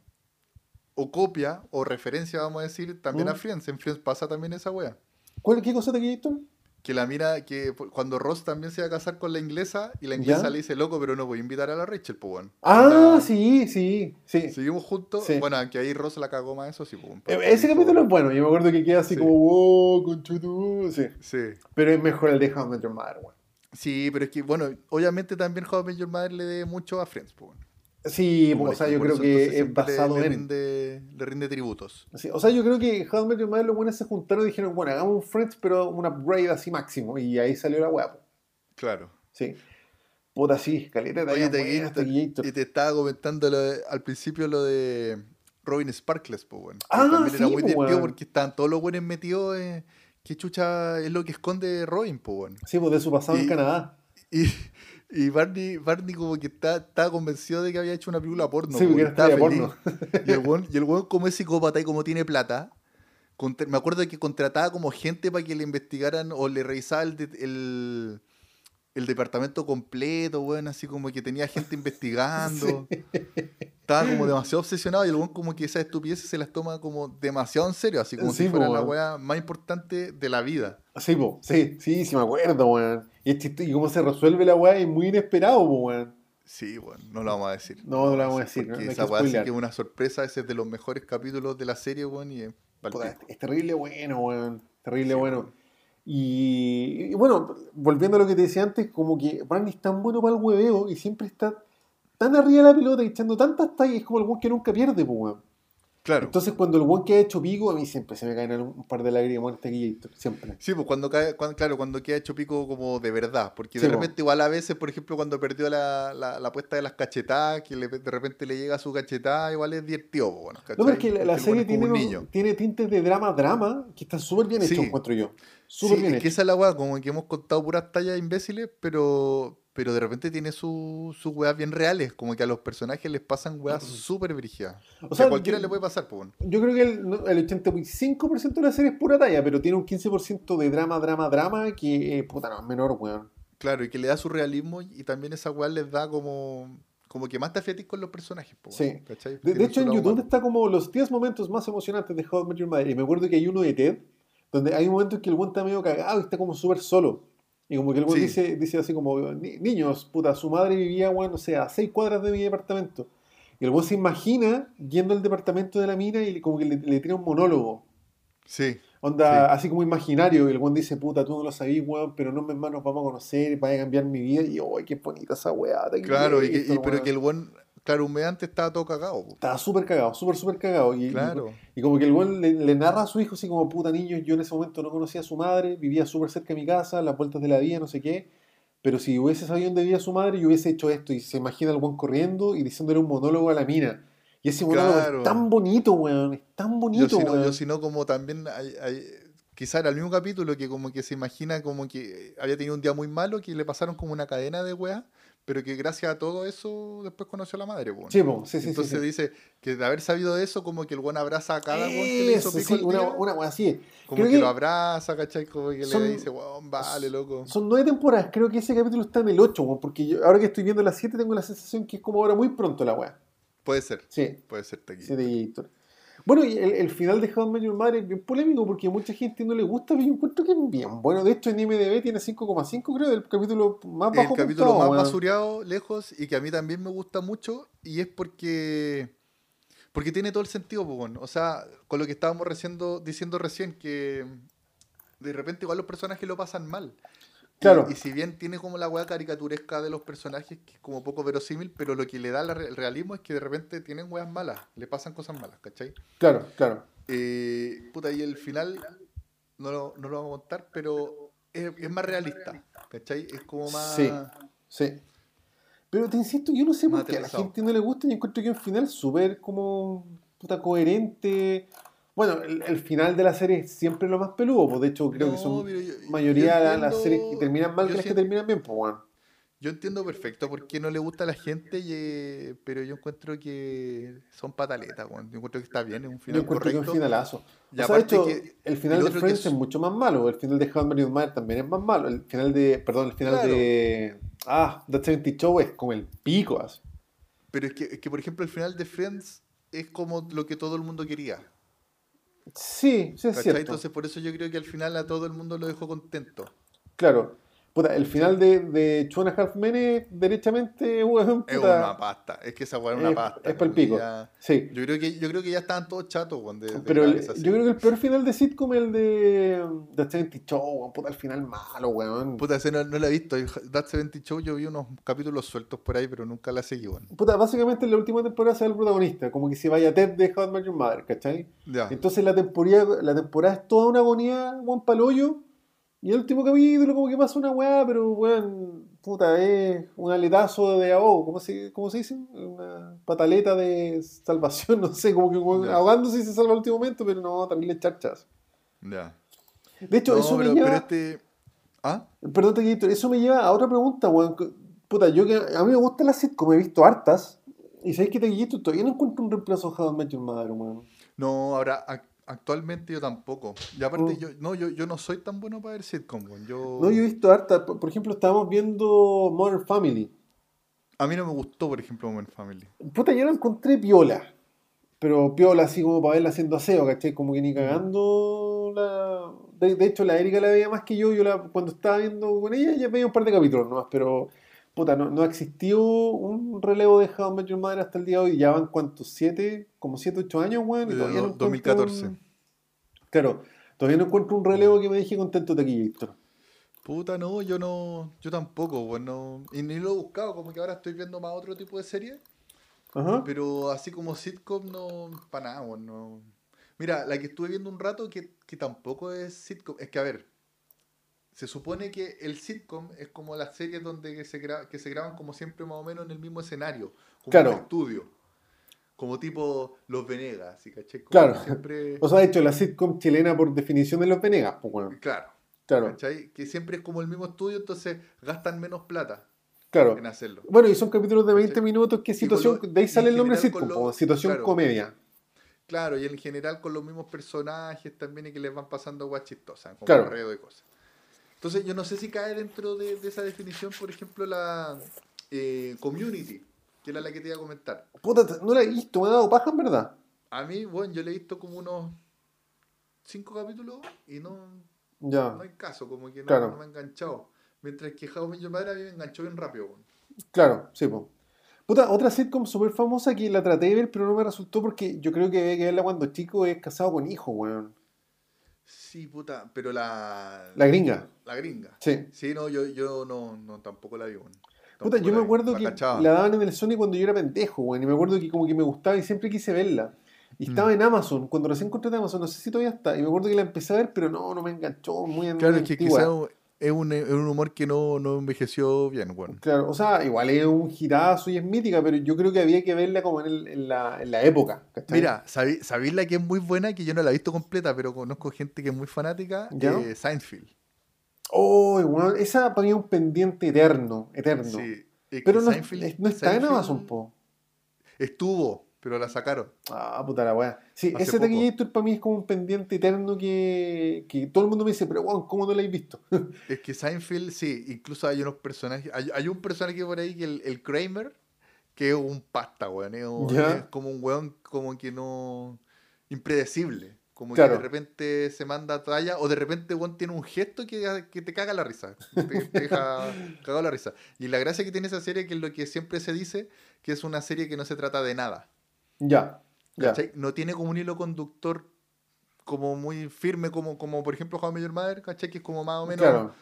O copia, o referencia, vamos a decir, también a Mm. Friends. En Friends pasa también esa wea. ¿Cuál, ¿Qué cosa te esto? Que la mira, que cuando Ross también se va a casar con la inglesa, y la inglesa ¿Ya? le dice, loco, pero no voy a invitar a la Rachel, pues bueno. Ah, sí, sí, sí. Seguimos juntos. Sí. Bueno, aunque ahí Ross la cagó más, eso sí, pues. Ese capítulo es bueno, yo me acuerdo que queda así Sí. como, wow, conchutu, sí. Sí. Pero es mejor el de How I Met Your Mother, weón. Sí, pero es que, bueno, obviamente también How I Met Your Mother le debe mucho a Friends, pues bueno. Sí, o sea, le- yo creo que es le- basado le, en... Rinde, le rinde tributos. Sí, o sea, yo creo que How I Met Your Mother los buenos se juntaron y dijeron, bueno, hagamos un Friends, pero un upgrade así máximo. Y ahí salió la weá. Claro. Sí. Puta, sí, caleta de Oye, te, Taquillator. y te estaba comentando lo de- al principio lo de Robin Sparkles, pues bueno. Ah, también era sí, muy po, divertido porque estaban todos los buenos metidos en qué chucha es lo que esconde Robin, pues bueno. Sí, pues de su pasado en Canadá. Y, y Barney, Barney como que está- estaba convencido de que había hecho una película porno. sí, po, porque estaba feliz. porno. Y el weón, y el weón como es psicópata y como tiene plata, contra- me acuerdo de que contrataba como gente para que le investigaran o le revisaba el, el, el departamento completo, weón, así como que tenía gente investigando. Estaba como demasiado obsesionado y el weón como que esas estupideces se las toma como demasiado en serio, así como Sí, si fuera la weá más importante de la vida. Sí, po, sí, sí, sí me acuerdo, weón. Y, es chist- y cómo se resuelve la weá es muy inesperado, weón. Sí, bueno, no lo vamos a decir. No, no lo vamos a decir, Porque no esa que weá sí que es una sorpresa, ese es de los mejores capítulos de la serie, weón, y es Puta, es, terrible bueno, weón. Terrible Sí, bueno. Y, y bueno, volviendo a lo que te decía antes, como que Barney es tan bueno para el hueveo y siempre está tan arriba de la pelota y echando tantas tallas, es como el weón que nunca pierde, weón. Claro. Entonces, cuando el weón que ha hecho pico, a mí siempre se me caen un, par de lágrimas en este siempre. Sí, pues cuando cae, cuando- claro, cuando queda hecho pico como de verdad, porque Sí, de repente igual a veces, por ejemplo, cuando perdió la, la, la apuesta de las cachetadas, que le- de repente le llega su cachetada, igual es divertido, bueno, No, pero es que la, serie tiene, un unos- niño. tiene tintes de drama-drama que están súper bien hechos, Sí. encuentro yo. Sí, Súper bien es que esa es la weá, como que hemos contado puras tallas imbéciles, pero, pero de repente tiene su- sus weas bien reales, como que a los personajes les pasan weas súper brígidas. O sea, a cualquiera yo- le puede pasar, pues. bueno. Yo creo que el, el 85% de la serie es pura talla, pero tiene un 15% de drama, drama, drama que, eh, puta, no, es menor, weón. Claro, y que le da su realismo y también esa weá les da como, como que más te con los personajes, po, Sí. De, hecho, su en YouTube humano. está como los 10 momentos más emocionantes de How I Met Your Mother. Y me acuerdo que hay uno de Ted, donde hay un momento en que el weón está medio cagado y está como súper solo. Y como que el weón Sí. dice, dice así como, "Ni- niños, puta, su madre vivía, weón, o sea, a 6 cuadras de mi departamento. Y el weón se imagina yendo al departamento de la mina y como que le, le tira un monólogo. Sí, Onda, así como imaginario, y el weón dice, puta, tú no lo sabís, weón, pero no más nos vamos a conocer, vaya a cambiar mi vida, y yo, ¡ay, qué bonita esa weá! claro, y que- y- pero weón". que el buen, claro, antes estaba todo cagado, po. Estaba súper cagado, súper, súper cagado. Y, y- Claro. y, como que el weón le, le narra a su hijo así como, puta niño, yo en ese momento no conocía a su madre, vivía súper cerca de mi casa, las vueltas de la vida, no sé qué, pero si hubiese sabido dónde vivía su madre, yo hubiese hecho esto, y se imagina el weón corriendo y diciéndole un monólogo a la mina. Y ese monólogo Claro. es tan bonito, weón, es tan Yo bonito, si no, weón. yo si no, como también hay, hay- quizá era el mismo capítulo que como que se imagina como que había tenido un día muy malo, que le pasaron como una cadena de weas, pero que gracias a todo eso después conoció a la madre, po. Sí, po, sí, sí, Entonces sí. dice que de haber sabido eso, como que el buen abraza a cada weón que le hizo Eso, pico sí, el una, una así. como que, que- lo abraza, ¿cachai? Como que son- le dice, weón, vale, loco. Son nueve temporadas, creo que ese capítulo está en el 8, weón, porque yo, ahora que estoy viendo las 7 tengo la sensación que es como ahora muy pronto la weá. Puede ser, Sí, puede ser aquí. sí. Bueno, y el, el final de How I Met Your Mother es bien polémico porque a mucha gente no le gusta, pero yo encuentro que es bien. Bueno, de hecho en IMDB tiene 5,5 creo, del capítulo más el bajo capítulo puntuado, más weón. basureado lejos y que a mí también me gusta mucho y es porque porque tiene todo el sentido bueno. o sea con lo que estábamos reciendo- diciendo recién que de repente igual los personajes lo pasan mal Claro. y, si bien tiene como la weá caricaturesca de los personajes que es como poco verosímil pero lo que le da el realismo es que de repente tienen weas malas le pasan cosas malas ¿cachai? Claro, claro. Eh, puta, y el final no lo, no lo vamos a contar, pero es, es más realista. ¿Cachai? Es como más. Sí, sí. Pero te insisto, yo no sé por qué a la gente no le gusta y encuentro que un final súper como puta coherente. Bueno, el, el final de la serie es siempre lo más peludo, pues de hecho creo que son yo- mayoría yo la- las series que terminan mal yo que las que terminan bien, pues bueno. Yo entiendo perfecto por qué no le gusta a la gente, y, pero yo encuentro que son pataletas, weón. Yo encuentro que está bien, es un Yo final encuentro que es un finalazo. Y o sea, de aparte hecho, que el final el de Friends es- es mucho más malo. El final de How I Mother también es más malo. El final de, perdón, el final Claro. de ah, That 70 Show es como el pico. así. Pero es que, es que, por ejemplo, el final de Friends es como lo que todo el mundo quería. Sí, sí es ¿cachai? cierto. Entonces, por eso yo creo que al final a todo el mundo lo dejó contento. Claro. Puta, el final de, de Half Men es derechamente, weón, Es una pasta. Es que esa weá es una pasta. es como que pico. ya- Sí. Yo creo que, yo creo que ya estaban todos chatos, weón, Pero el- yo creo que el peor final de sitcom es el de The 70 Show, weón, puta, el final malo, weón. Puta, ese no, no la he visto. That 70 Show yo vi unos capítulos sueltos por ahí, pero nunca la seguí, weón. Puta, básicamente en la última temporada se va el protagonista, como que se vaya Ted de How I Met Your Mother, ¿cachai? Ya. Entonces la temporada, la temporada es toda una agonía, weón, palollo. Y el último capítulo como que pasa una weá, pero weón, puta, es un aletazo de ahogo, ¿cómo se, cómo se dice? Una pataleta de salvación, no sé, como que weón, Ya. ahogándose y se salva al último momento, pero no, también le charchas. Ya. De hecho, No, eso pero, me lleva... pero este. ¿Ah? Perdón, Taquito, eso me lleva a otra pregunta, weón. Puta, yo que a mí me gusta la sitcom, he visto hartas. Y sabéis que Taquito todavía no encuentro un reemplazo a How I Met Your Mother, weón. No, ahora actualmente yo tampoco. Y aparte, Mm. yo, no, yo, yo no soy tan bueno para ver sitcom. Yo, No, yo he visto hartas. Por ejemplo, estábamos viendo Modern Family. A mí no me gustó, por ejemplo, Modern Family. Puta, yo la encontré piola. Pero piola así como para verla haciendo aseo, ¿cachai? Como que ni cagando la... De, de hecho, la Erika la veía más que yo. Yo la, cuando estaba viendo con ella ya veía un par de capítulos nomás. Pero, puta, no, no existió un relevo de How Met Your Mother hasta el día de hoy. Ya van, ¿cuántos? ¿Siete? Como siete, ocho años, weón. Todavía no do- encuentro 2014. un- Claro, todavía no encuentro un relevo que me deje contento de aquí, Víctor. Puta, no, yo no, yo tampoco, weón. no- y ni lo he buscado, como que ahora estoy viendo más otro tipo de series. Ajá. Pero así como sitcom, no, para nada, weón, no. Mira, la que estuve viendo un rato que, que tampoco es sitcom, es que a ver, se supone que el sitcom es como las series donde se, que se graban como siempre más o menos en el mismo escenario, como Claro. un estudio, como tipo Los Venegas, ¿sí? ¿cachai? Como Claro. Siempre, O sea, de hecho, la sitcom chilena por definición de los Venegas, pues, weón. claro, Claro, ¿cachai? Que siempre es como el mismo estudio, entonces gastan menos plata claro. en hacerlo. Bueno, y son capítulos de 20 ¿Cachai? minutos que Y situación, lo- de ahí y sale el nombre sitcom, lo- po, situación claro. comedia. Claro, y en general con los mismos personajes también y que les van pasando guas chistosas, como Claro. correo de cosas. Entonces yo no sé si cae dentro de, de esa definición, por ejemplo, la eh, community, que era la que te iba a comentar. Puta, no la he visto, me ha dado paja en verdad. A mí, bueno, yo le he visto como unos cinco capítulos y no, Ya, no hay caso, como que no, Claro. no me ha enganchado. Mientras que How Met Your Mother a mí me enganchó bien rápido. weón. claro, sí, po. Puta, otra sitcom súper famosa que la traté de ver, pero no me resultó porque yo creo que había que verla cuando chico es casado con hijo, weón. Sí, puta, pero la... La gringa, la gringa. sí. Sí, no, yo, yo no, no, tampoco la vi. weón. Puta, yo la me acuerdo la que cachaba. la daban en el Sony cuando yo era pendejo, weón. Y me acuerdo que como que me gustaba y siempre quise verla. Y estaba Mm. en Amazon, cuando recién contraté Amazon, no sé si todavía está. Y me acuerdo que la empecé a ver, pero no, no me enganchó, muy, Claro, es que quizás es un, es un humor que no, no envejeció bien, bueno. Claro, o sea, igual es un girazo y es mítica, pero yo creo que había que verla como en, el- en la, en la época. ¿cachai? Mira, ¿sabí- ¿sabéis la que es muy buena? Que yo no la he visto completa, pero conozco gente que es muy fanática. ¿Ya? Eh, Seinfeld. Oh, weón, esa para mí es un pendiente eterno, eterno. Sí, pero no, Seinfeld- es- no está en Seinfeld Amazon, po. Estuvo, pero la sacaron. Ah, puta la weá. Sí, Hace ese. Taquillator para mí es como un pendiente eterno que, que todo el mundo me dice, pero weón, ¿cómo no la habéis visto? Es que Seinfeld, sí, incluso hay unos personajes. Hay, hay un personaje por ahí que el, el Kramer, que es un pasta, weón. Es, un- es como un weón como que no. impredecible. Como Claro. que de repente se manda talla, o de repente weón tiene un gesto que, que te caga la risa. Te, te deja cagado la risa. Y la gracia que tiene esa serie, que es lo que siempre se dice, que es una serie que no se trata de nada. Ya, ya. No tiene como un hilo conductor como muy firme, como, como por ejemplo How I Met Your Mother, ¿cachai? Que es como más o menos. Claro.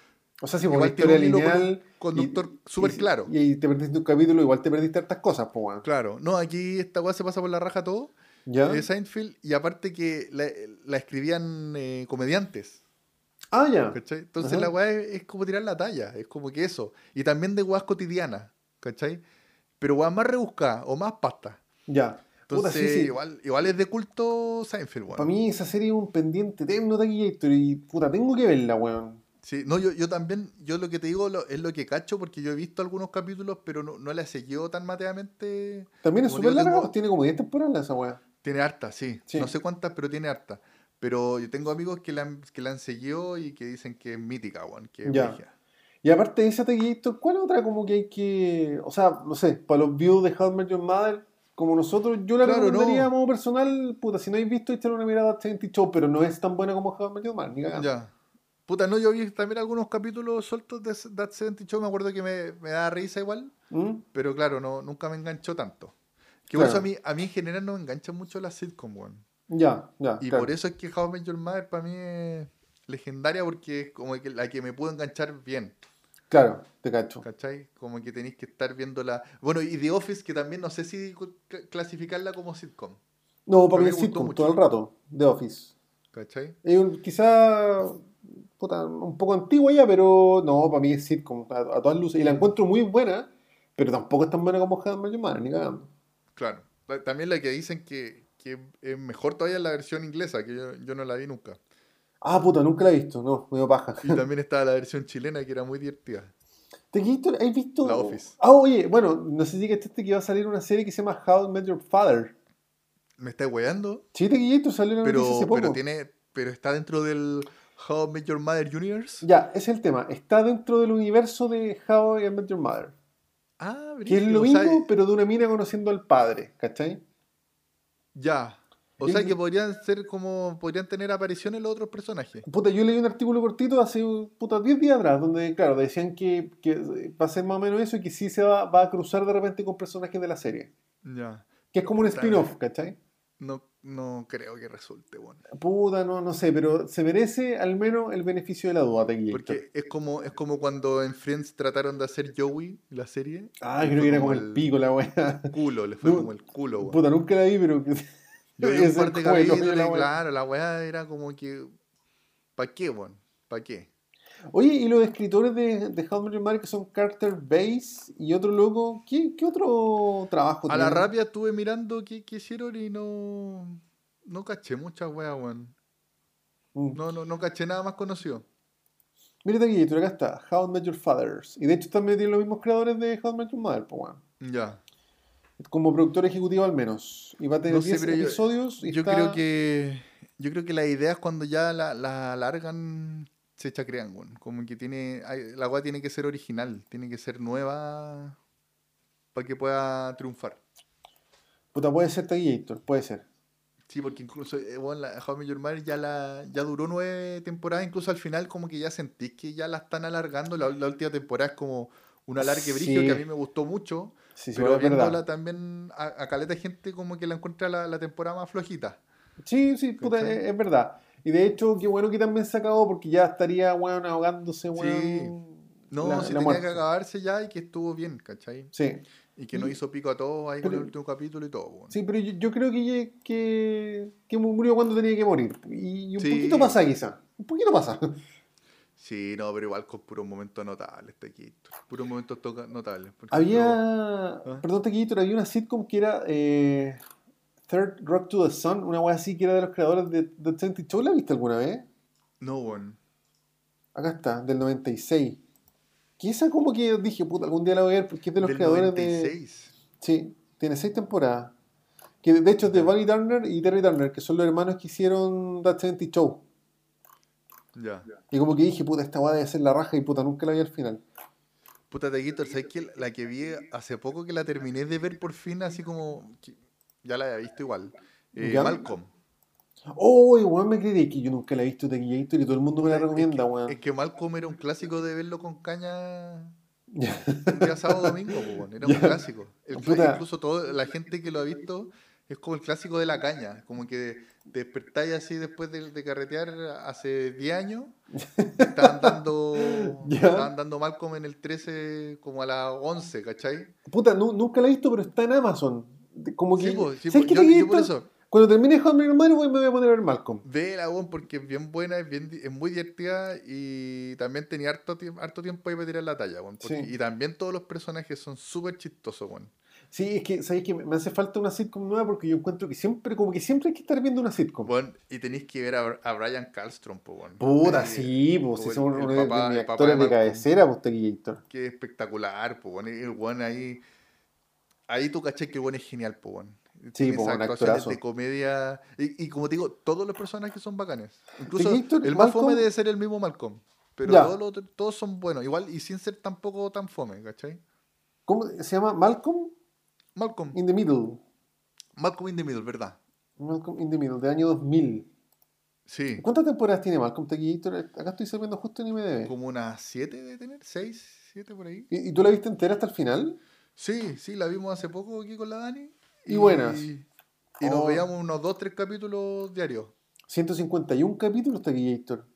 O sea, si por tiene historia un hilo con- lineal. conductor súper claro. Y te perdiste un capítulo, igual te perdiste hartas cosas, pues. Claro, no, aquí esta weá se pasa por la raja todo, ¿Ya? de Seinfeld, y aparte que la, la escribían eh, comediantes. Ah, ya. ¿Cachai? Entonces Ajá. la weá es, es como tirar la talla, es como que eso. Y también de weas cotidianas, ¿cachai? Pero weas más rebuscadas o más pasta. Ya. Puta, Entonces, sí, sí. Igual, igual es de culto Seinfeld, weón. Para mí esa serie es un pendiente eterno de y puta, tengo que verla, weón. Sí, no, yo, yo también, yo lo que te digo lo- es lo que cacho, porque yo he visto algunos capítulos, pero no, no la he seguido tan mateamente. También es súper larga, tengo- tiene como 10 temporadas esa weá. Tiene harta, sí. Sí. No sé cuántas, pero tiene harta. Pero yo tengo amigos que la han, que la han seguido y que dicen que es mítica, weón, que es Ya. Y aparte de esa Taquillator, ¿cuál otra como que hay que. O sea, no sé, para los views de How Met Your Mother, como nosotros, yo la Claro, recomendaría no. a modo personal, puta, si no habéis visto, échale una mirada a 70 Show, pero no es tan buena como How I Met Your Mother, ni cagando. Ya. Puta, no, yo vi también algunos capítulos sueltos de That 70 Show, me acuerdo que me, me da risa igual, ¿Mm? pero claro, no, nunca me enganchó tanto. Que Claro. por eso a mí, a mí en general no me enganchan mucho las sitcom, weón. Ya, ya. Y claro. por eso es que How I Met Your Mother para mí es legendaria porque es como que la que me pudo enganchar bien, Claro, te cacho. ¿cachai? Como que tenéis que estar viéndola. Bueno, y The Office, que también no sé si cl- clasificarla como sitcom, No, para mí es sitcom mucho. todo el rato, The Office. ¿cachai? Es un- quizá puta, un poco antigua ya, pero no, para mí es sitcom a, a todas luces. Y la encuentro muy buena, pero tampoco es tan buena como Your Mother, ni cagando. Claro. La- También la que dicen que, que es mejor todavía es la versión inglesa, que yo, yo no la vi nunca. Ah, puta, nunca la he visto, no, me dio paja. Y también estaba la versión chilena que era muy divertida. ¿Te visto? ¿Has visto? La Office. Ah, oye, bueno, no sé si cachaste que va a salir una serie que se llama How I Met Your Father. ¿Me está weando? Sí, te guillé, salió una noticia Pero, hace poco. pero tiene, pero está dentro del How I Met Your Mother Universe. Ya, ese es el tema. Está dentro del universo de How I Met Your Mother. Ah, Que es lo o mismo, sea, pero de una mina conociendo al padre, ¿cachai? Ya. O sea que podrían ser como. Podrían tener apariciones los otros personajes. Puta, yo leí un artículo cortito hace puta 10 días atrás, donde, claro, decían que, que va a ser más o menos eso y que sí se va, va a cruzar de repente con personajes de la serie. Ya. Que es como un spin-off, ¿cachai? No, no creo que resulte, bueno. Puta, no, no sé, pero se merece al menos el beneficio de la duda. Porque es como, es como cuando en Friends trataron de hacer Joey, la serie. Ah, creo que era como el pico la wea. culo, le fue No, como el culo, weón. Puta, nunca la vi, pero. Yo vi un par de capítulos la y wea. claro, la weá era como que. ¿Para qué, weón? ¿Para qué? Oye, y los escritores de, de How Mother que son Carter Bass y otro loco, ¿qué, qué otro trabajo A la rápida estuve mirando qué, qué hicieron y no. No caché muchas weas, weón. Mm. No, no, no caché nada más conocido. Mira, Tequillito, acá está, How I Met Your Fathers. Y de hecho también tienen los mismos creadores de How I Met Your Mother, pues bueno. Ya. Como productor ejecutivo al menos. Y va a tener No sé, 10 pero yo- episodios y Yo está- creo que. Yo creo que las ideas cuando ya la, la alargan se chacrean, weón. Como que tiene. la wea tiene que ser original, tiene que ser nueva para que pueda triunfar. Puta, puede ser Tequillito, puede ser. Sí, porque incluso, eh, bueno, la How Your Mother ya, la, ya duró nueve temporadas, incluso al final como que ya sentís que ya la están alargando, la, la última temporada es como un alargue Sí. que a mí me gustó mucho, Sí, sí, pero es verdad. viéndola también a, a caleta gente como que la encuentra la, la temporada más flojita. Sí, sí, puta, es, es verdad. Y de hecho, qué bueno que también se acabó porque ya estaría, weón, ahogándose, weón. No, la- si la tenía muerte. que acabarse ya y que estuvo bien, ¿cachai? Sí, Y que no hizo pico a todos ahí con el último capítulo y todo. weón. sí, pero yo, yo creo que, que, que murió cuando tenía que morir. Y, y un Sí. poquito pasa, quizá. Un poquito pasa. Sí, no, pero igual con puros momentos notables, este aquí. Puros momentos toca- notables. Había, ¿Ah? perdón, Tequillito, había una sitcom que era eh, Third Rock to the Sun, una wea así que era de los creadores de The 70 Show. ¿La viste alguna vez? No, weón. Acá está, del 96. Que esa como que dije, puta, algún día la voy a ver porque es de los Del creadores 96. de... Sí, tiene seis temporadas. Que de hecho es de. Bonnie Turner y Terry Turner, que son los hermanos que hicieron That 70 Show. Ya. Y como que dije, puta, esta weá debe ser la raja y puta, nunca la vi al final. Puta Taquito, ¿sabes que La que vi hace poco que la terminé de ver por fin, así como. ya la había visto igual. Eh, ¿Ya? Malcolm. Oh, igual me creí que yo nunca la he visto Tequillator y todo el mundo me la Es que- recomienda, weón. Es que Malcolm era un clásico de verlo con caña un día sábado domingo, po, weón. era un clásico. El incluso toda la gente que lo ha visto es como el clásico de la caña. Como que te despertáis así después de, de carretear hace 10 años. Estaban dando, Ya. estaban dando Malcolm en el 13 como a las 11, ¿cachai? Puta, nu- nunca la he visto, pero está en Amazon. Como que. Sí, sí, ¿sabes qué yo, por eso. Cuando termine Mother, voy- me voy a poner a ver Malcolm. Vela, weón, porque es bien buena, es, bien, es muy divertida y también tenía harto, tiemp- harto tiempo ahí para tirar la talla, weón. Sí. Y también todos los personajes son súper chistosos, weón. Sí, es que, ¿sabes que Me hace falta una sitcom nueva porque yo encuentro que siempre, como que siempre hay que estar viendo una sitcom. Weón, y tenéis que ver a, a Brian Calstrom, po, weón. Puta, Eh, sí, pues si son uno de- mis actores de cabecera, pues que espectacular, po, weón. El weón ahí. Ahí tú caché que el es genial, po, weón. Tiene po, actuaciones de comedia. Y, y como te digo, todos los personajes son bacanes. Incluso el más Malcolm- fome debe ser el mismo Malcolm. Pero todos, los todos son buenos. Igual y sin ser tampoco tan fome, ¿cachai? ¿Cómo se llama? Malcolm Malcolm. in the Middle. Malcolm in the Middle, ¿verdad? Malcolm in the Middle, del año 2000. Sí. ¿Cuántas temporadas tiene Malcolm Taquillator? Acá estoy sabiendo justo en IMDb. Como unas siete de tener, seis, siete por ahí. ¿Y, y tú la viste entera hasta el final? Sí, sí, la vimos hace poco aquí con la Dani. Y buenas. Y nos Oh. veíamos unos dos, tres capítulos diarios. 151 capítulos Taquillator.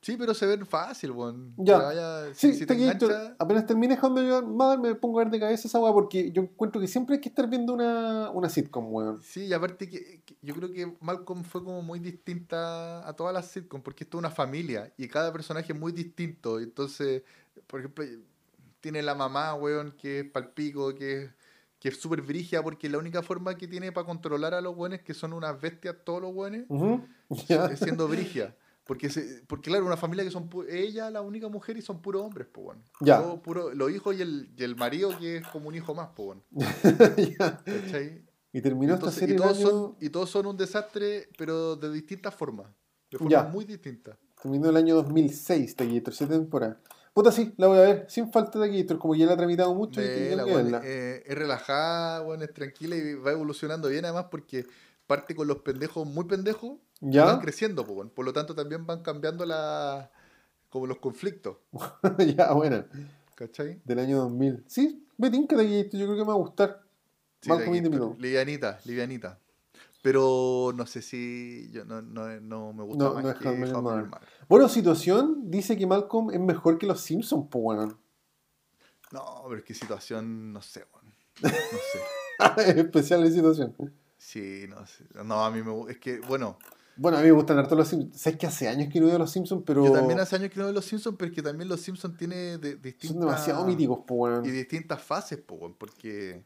Sí, pero se ven fácil, weón. Ya. Vaya- Sí, si, te engancha, apenas termine How I Met Your Mother me pongo a ver de cabeza esa weá porque yo encuentro que siempre hay que estar viendo una, una sitcom, weón. Sí, y aparte que, que yo creo que Malcolm fue como muy distinta a todas las sitcoms, porque esto es una familia y cada personaje es muy distinto. Entonces, por ejemplo, tiene la mamá, weón, que es palpico, que es que es súper brigia, porque la única forma que tiene para controlar a los buenos, que son unas bestias todos los buenos, es siendo brigia. Porque, se, porque claro, una familia que son ella la única mujer y son puros hombres, pues bueno. Ya. Puro- los hijos y el, y el marido que es como un hijo más, pues bueno. ¿Cachai? Y terminó esta Entonces, serie y, todos año... son, y todos son un desastre, pero de distintas formas. De formas Ya. muy distintas. Terminó el año 2006, Taquillator, siete temporadas. Puta, sí, la voy a ver, sin falta de Taquillator, como ya la he tramitado mucho y Vela, que verla. eh, es relajada, bueno, es tranquila y va evolucionando bien además porque parte con los pendejos muy pendejos y ¿Ya? van creciendo, bueno. por lo tanto también van cambiando la como los conflictos, ya, buena. ¿cachai? Del año 2000. Sí, me tinca yo creo que me va a gustar. Sí, de Middle. Livianita, livianita. Pero no sé si yo no, no, no me gusta No, más no es que How How. Bueno, situación dice que Malcolm es mejor que los Simpsons, pues bueno. No, pero es que situación, no sé, weón. No sé. es especial la situación. Sí, no sé. No, a mí me gusta. Es que, bueno, Bueno, a mí me gustan harto los Simpsons. Sabes que hace años que no veo los Simpsons, pero yo también hace años que no veo los Simpsons, pero es que también los Simpsons tiene de, distintas. son demasiado míticos, pues bueno. Y distintas fases, po, weón, porque.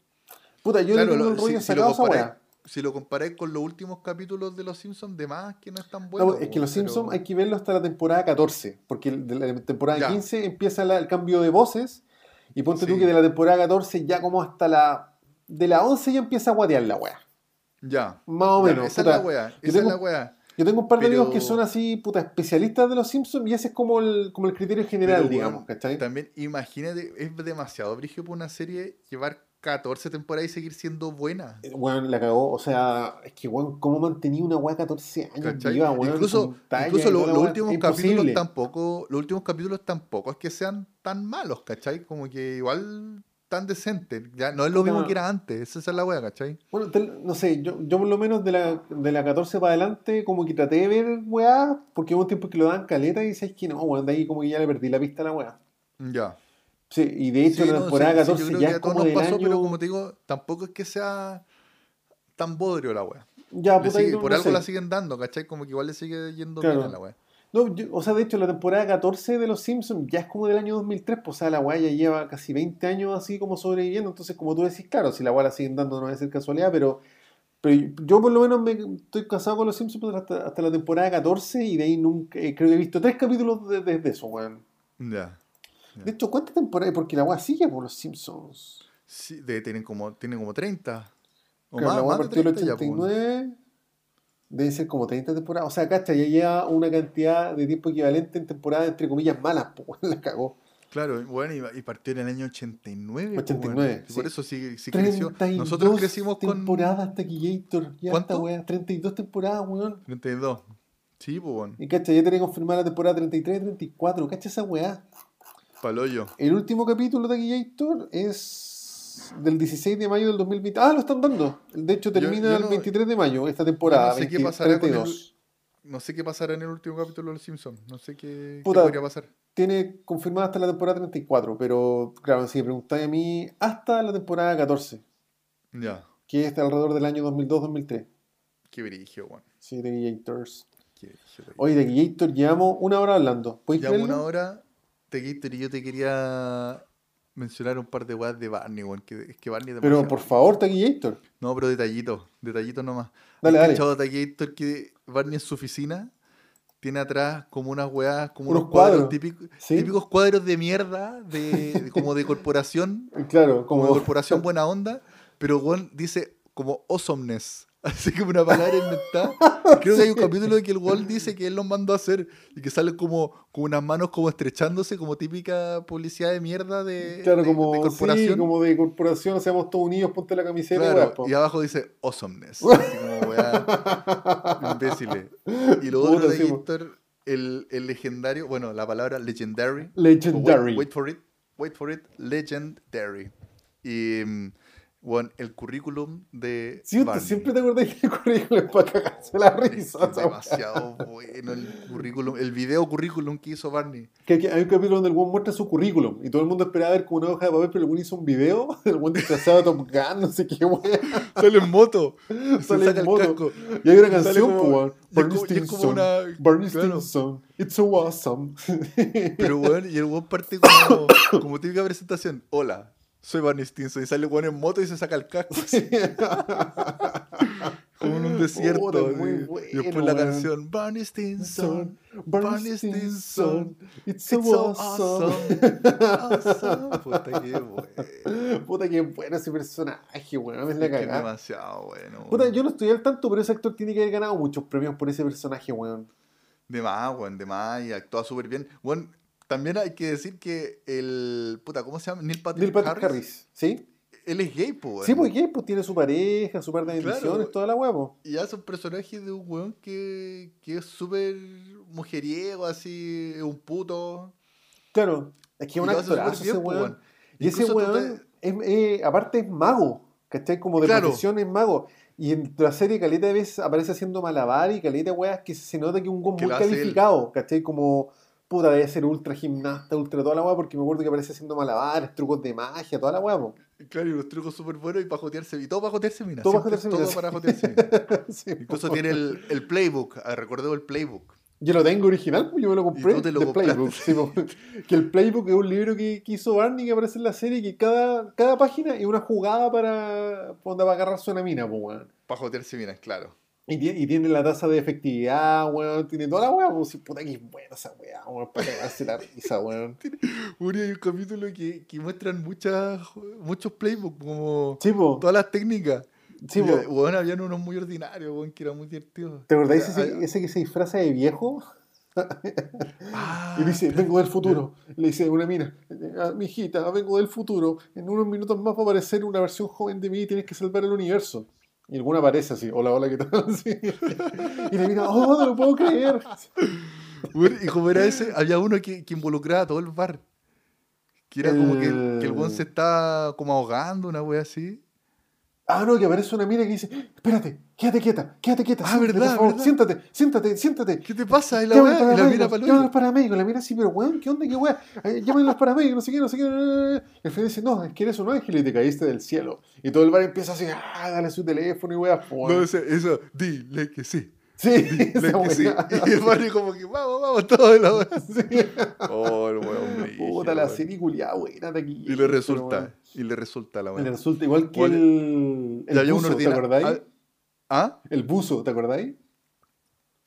Puta, yo claro, le tengo lo- el rollo si, si lo comparáis, si lo comparáis con los últimos capítulos de los Simpsons, de más que no es tan No, bueno. es que po, los pero- Simpsons hay que verlo hasta la temporada 14, porque de la temporada Ya. 15 empieza la- el cambio de voces, y ponte tú que de la temporada 14 ya como hasta la... De la 11 ya empieza a guatear la weá. Ya. Más o Ya, menos. esa puta. es la wea. Esa tengo- es la wea. Yo tengo un par de Pero- amigos que son así, puta, especialistas de los Simpsons, y ese es como el, como el criterio general, Pero, digamos, ¿cachai? También, imagínate, es demasiado brígido para una serie llevar 14 temporadas y seguir siendo buena. Weón, la cagó, o sea, es que, weón, ¿cómo mantenía una weá 14 años viva, weón? incluso incluso los weá? últimos capítulos imposible. tampoco, los últimos capítulos tampoco es que sean tan malos, ¿cachai? Como que igual tan decentes. Ya no es lo mismo que era antes, esa es la wea, ¿cachai? Bueno, te- no sé, yo, yo por lo menos de la, de la 14 para adelante, como que traté de ver weá, porque hubo un tiempo que lo daban caleta y sabes que no, weón, de ahí como que ya le perdí la pista a la weá. Ya. Sí, y de hecho Sí, la temporada sí, sí, yo 14 creo ya es como nos del pasó, año... pero como te digo, tampoco es que sea tan bodrio la wea. ya, puta, ahí sigue- no- por no algo sé. la siguen dando, ¿cachai? Como que igual le sigue yendo Claro. bien a la wea. No, yo- o sea, de hecho la temporada 14 de Los Simpsons ya es como del año 2003, pues o sea, la weá ya lleva casi 20 años así como sobreviviendo, entonces como tú decís, claro, si la weá la siguen dando no va a ser casualidad, pero, pero yo por lo menos me estoy casado con Los Simpsons hasta, hasta la temporada 14 y de ahí nunca, eh, creo que he visto tres capítulos de- desde eso, weón. Ya. De hecho, ¿cuántas temporadas? Porque la weá sigue por Los Simpsons. Sí, de, tienen, como, tienen como 30. O Claro, más, la de partió el 30 ya, pues, weón. 89. Debe ser como 30 temporadas. O sea, cacha, ya lleva una cantidad de tiempo equivalente en temporadas, entre comillas, malas, pues la cagó. Claro, bueno, y, partió en el año 89. pues, 89, weón. Y Por sí. eso sí, sí creció. 32 Nosotros crecimos con temporadas Taquillator. Ya ¿Cuánto? weá. 32 temporadas, weón. 32. Sí, pues, bueno, Y cacha, ya tenía confirmada la temporada 33 y 34. Cacha esa weá. paloyo. El último capítulo de Taquillator es del 16 de mayo del 2020. Ah, lo están dando. De hecho, termina yo el no- 23 de mayo, esta temporada. no sé qué 20 pasará con el- 32. No sé qué pasará en el último capítulo de Los Simpsons. No sé qué, qué Puta. podría pasar. Tiene confirmada hasta la temporada 34, pero claro, si me preguntáis a mí, hasta la temporada 14, Ya. que es alrededor del año 2002-2003. Qué brillo, weón. Sí. Qué brillo. Oye, Tequillator, llevamos una hora hablando. ¿Puedes Ya creerlo? una hora, Tequillator, y yo te quería mencionar un par de weas de Barney, weón. Que, es que Barney Pero por favor, Tequillator. No, pero detallitos, detallitos nomás. Dale, ¿Has dale. cachado Taquillator que Barney en su oficina tiene atrás como unas weas, como Unos unos cuadros, cuadros. típicos, Sí. típicos cuadros de mierda, de, de- como de corporación, Claro, como como. de corporación buena onda, pero weón dice como awesomeness. Así como una palabra inventada. Creo que hay un capítulo de que el Walt dice que él los mandó a hacer y que salen como, como unas manos como estrechándose, como típica publicidad de mierda de, Claro, de- como, de corporación. sí, como de corporación, seamos todos unidos, ponte la camiseta. Claro, po. y abajo dice awesomeness. Así como weá, imbéciles. Y lo otro de. Gator, el, el legendario, bueno, la palabra legendary. Legendary. Wait, wait for it, wait for it, legendary. Y, mm, bueno, el currículum de Sí, usted Barney. siempre te acordás que el currículum es para cagarse la Es que risa. es demasiado bueno el currículum, el video currículum que hizo Barney. Que, que hay un capítulo donde el buen muestra su currículum y todo el mundo esperaba ver como una hoja de papel, pero el buen hizo un video, el buen disfrazado de Top Gun, no sé qué wea. Sale en moto. Sale en moto. casco. Y hay una canción, weón. Barney Stinson. una- Barney claro. Stinson. It's so awesome. Pero bueno, y el weón parte como, como típica presentación. Hola, soy Barney Stinson. Y sale weón en moto y se saca el casco. así, como en un desierto. Así. muy y después bueno, la canción Barney Stinson. Barney Stinson. It's so It's so awesome. awesome. Puta que bueno. Puta que bueno ese personaje, weón. Es la Es es cagada. demasiado bueno. Puta, yo no estoy al tanto, pero ese actor tiene que haber ganado muchos premios por ese personaje, weón. De más, weón, de más. Y actúa súper bien. Bueno, también hay que decir que el. Puta, ¿cómo se llama? Neil Patrick, Neil Patrick Harris, ¿sí? Él es gay, weón. Sí, porque pues tiene su pareja, su par de Claro. bendiciones, toda la huevo. Y hace un personaje de un weón que, que es súper mujeriego, así, es un puto. Claro, es que es un actorazo ese weón. weón. Y ese Incluso weón, es, eh, aparte es mago, ¿cachai? Como de Claro. profesión es mago. Y en la serie caleta de veces aparece haciendo malabar y caleta weas que se nota que es un weón muy él. calificado, ¿cachai? Como, puta, debe ser ultra gimnasta, ultra toda la wea, porque me acuerdo que aparece haciendo malabares, trucos de magia, toda la wea, po. Claro, y los trucos súper buenos y para jotearse. Y todo para jotearse, mira. Todo para jotearse para jotearse, mira. Sí, Incluso tiene el, el playbook. Ah, recordemos el playbook. Yo lo tengo original, pues yo me lo compré. tú te lo de compraste. Playbook. sí, que el Playbook es un libro que, que hizo Barney que aparece en la serie que cada, cada página es una jugada para, para agarrarse una mina, pues, weón. Para jotearse, mira, claro. Y tiene, y tiene la tasa de efectividad, weón. Tiene toda la weá, pues, puta que es buena esa weá, weón. Para cagarse la risa, weón. Bueno, y hay un capítulo que, que muestran muchas, muchos playbooks, como todas las técnicas. Sí, Bueno, habían unos muy ordinarios, weón, que eran muy divertidos. ¿Te acordáis Ah, ese, ese que se disfraza de viejo? ah, Y dice, vengo del futuro. Le dice una mina, "Ah, mi hijita, vengo del futuro. En unos minutos más va a aparecer una versión joven de mí y tienes que salvar el universo. Y alguna aparece así, hola, hola, ¿qué tal? Así. Y le mira, oh, no lo puedo creer. Bueno, y como era ese, había uno que, que involucraba a todo el bar. Que era como que que el weón El- se está como ahogando, una wea así. Ah, no, que aparece una mina que dice, espérate, quédate quieta, quédate quieta. Ah, siéntate, verdad, por favor, verdad. siéntate, siéntate, siéntate. ¿Qué te pasa? Y la al y la mira paramédico, para llamen al paramédico. La mira así, pero weón, ¿qué onda, qué weá? Eh, Llamen a los paramédicos, no sé qué, no sé qué. El Fede dice, no, es que eres un ángel y te caíste del cielo. Y todo el bar empieza así, ah, dale su teléfono y weá. No, ese- eso, dile que sí. Sí, que sí. Y el Barney como que, vamos, vamos, todo de la wea. Sí. Oh, el weón Puta, la serie culiada buena. Y le resulta, y le resulta la wea. le resulta igual que el, el buzo, ¿te acordáis? ¿Ah? El buzo, ¿te acordáis?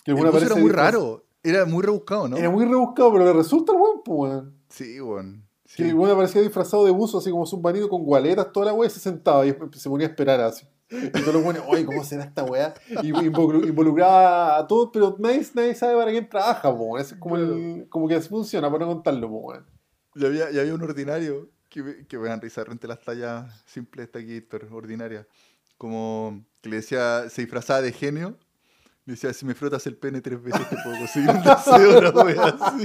Que El buzo era muy raro. Era muy rebuscado, ¿no? Era muy rebuscado, pero le resulta el weón, pues, weón. Sí, weón. Que Sí. el weón aparecía disfrazado de buzo, así como submarino con gualetas, toda la weá, y se sentaba y se ponía a esperar así. Y todos los weones, oye, ¿cómo será esta weá? Y involu- involucraba a todos, pero nadie, nadie sabe para quién trabaja, po. Es como, el, como que así funciona, para no contarlo, po, weón. Y había, y había un ordinario que, que me dan risa frente a las tallas simples de aquí, Héctor, ordinaria. Como que le decía, se disfrazaba de genio. Le decía, si me frotas el pene tres veces te puedo conseguir un deseo, una wea así.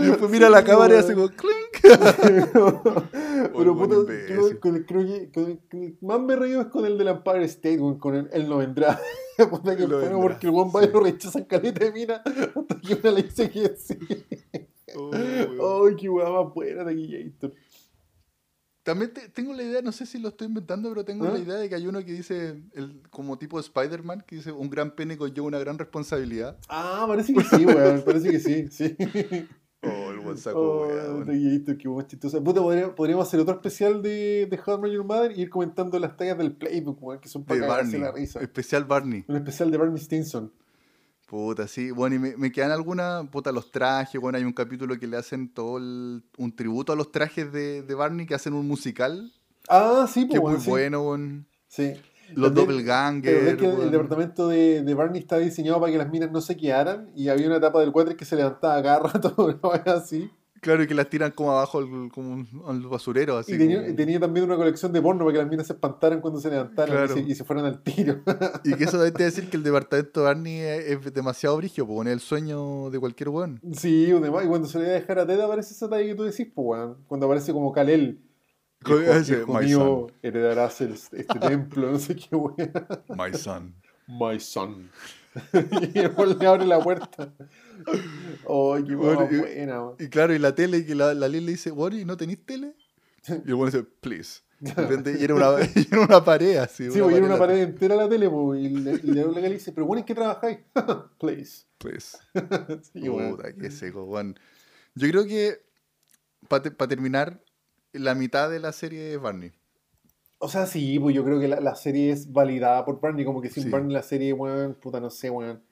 Y después mira la Sí, cámara y hace como clink. Pero buen yo con el- creo que el, el más me reído es con el del Empire State, con el, él no vendrá. Puta que Él no vendrá, porque el va y lo rechazan caleta de mina hasta que una le dice que sí. Oh. Ay, qué weá más buena de Gator. También te- tengo la idea, no sé si lo estoy inventando, pero tengo ¿Ah? la idea de que hay uno que dice, el, como tipo Spider-Man, que dice, un gran pene conlleva una gran responsabilidad. Ah, parece que sí, weón. Parece que sí, sí. Oh, el buen saco, Oh, weón. Qué chistoso. Puta, podría- podríamos hacer otro especial de, de How I Your Mother y ir comentando las tallas del playbook, weón, que son De para Barney. la risa. Especial Barney. Un especial de Barney Stinson. Puta, sí. Bueno, y me, me quedan algunas, puta, los trajes. Bueno, hay un capítulo que le hacen todo el- un tributo a los trajes de, de Barney, que hacen un musical. Ah, sí, Que pues, es muy weón, sí. bueno, weón. Sí. Los También- doppelganger. Pero ves que el, departamento de, de Barney está diseñado para que las minas no se quedaran y había una etapa del water que se levantaba cada rato, vaina así. Claro, y que las tiran como abajo al, como un- al basurero, así. Y tenía, como- y tenía también una colección de porno para que las minas se espantaran cuando se levantaran Claro. y, se, y se fueran al tiro. Y que eso te decir que el departamento de Barney es, demasiado brigio, pues, es el sueño de cualquier weón. sí. Y cuando se le iba a dejar a Ted aparece esa talla que tú decís, pues, weón. Cuando aparece como Kalel. "My mío, heredarás el- este templo, no sé qué weón. My son. My son. y después le abre la puerta. Qué Bueno, y- buena. Y claro, y la tele, que la, la Lili le dice, ¿y no tenéis tele? Y el bueno dice, please. Y prende- Y era una, y era una pared así. Sí, porque era una pared entera la tele, pues, y le, y le y le dice, pero bueno, ¿en qué trabajáis? Please. Please. Sí. Puta, qué seco, weón. Yo creo que, para terminar, la mitad de la serie es Barney. O sea, sí, pues yo creo que la, la serie es validada por Barney, como que sin Sí. Barney la serie, weón, puta, no sé, weón.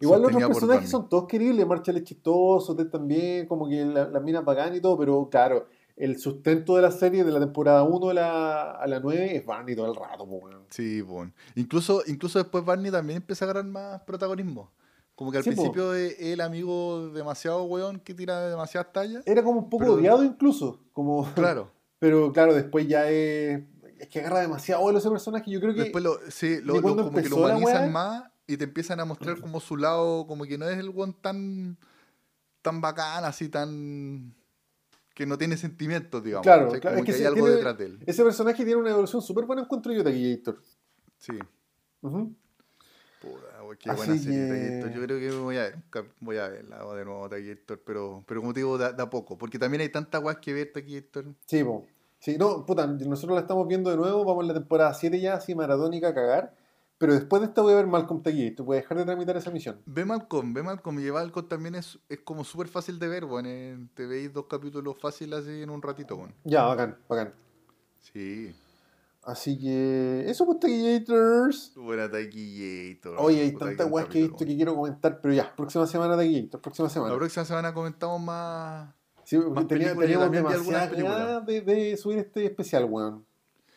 Igual los otros personajes son todos queribles, Marshall es chistoso, Ted también, como que la, la mina es bacán y todo, pero claro, el sustento de la serie de la temporada 1 a la, a la 9 es Barney todo el rato, pues, weón. Sí, bueno. Incluso, incluso después Barney también empieza a agarrar más protagonismo. Como que al Sí, po. principio es el amigo demasiado weón que tira demasiadas tallas. Era como un poco Pero- odiado incluso, como... Claro. Pero claro, después ya es... Es que agarra demasiado vuelo ese personaje, yo creo que... Después lo, sí, lo, de lo- como que lo humanizan más y te empiezan a mostrar como su lado, como que no es el weón tan, tan bacán, así tan... que no tiene sentimientos, digamos. Claro, claro, Como es que que hay sí, algo tiene- detrás de él. Ese personaje tiene una evolución súper buena, encuentro yo, Taquillator. Sí. Ujú. Puta, wey, qué Así buena serie, que-. Yo creo que voy a ver, voy a verla de nuevo, Taquillator, pero, pero como te digo, da, da poco, porque también hay tanta guas que ver, Taquillator. Sí, po. Sí, no, puta, nosotros la estamos viendo de nuevo, vamos en la temporada 7 ya, así maratónica a cagar. Pero después de esta voy a ver Malcolm Taquillator, voy a dejar de tramitar esa misión. Ve Malcolm, ve Malcolm, y Malcolm también es, es como súper fácil de ver, bueno, te veis dos capítulos fáciles así en un ratito, bueno. Ya, bacán, bacán. Sí. Así que, eso pues Taquillators. Buena Taquillator. Oye, hay tantas weas que he visto que quiero comentar, pero ya, próxima semana Taquillator, próxima La semana. próxima semana comentamos más. Sí, porque más tenía- teníamos ganas de, de subir este especial, weón.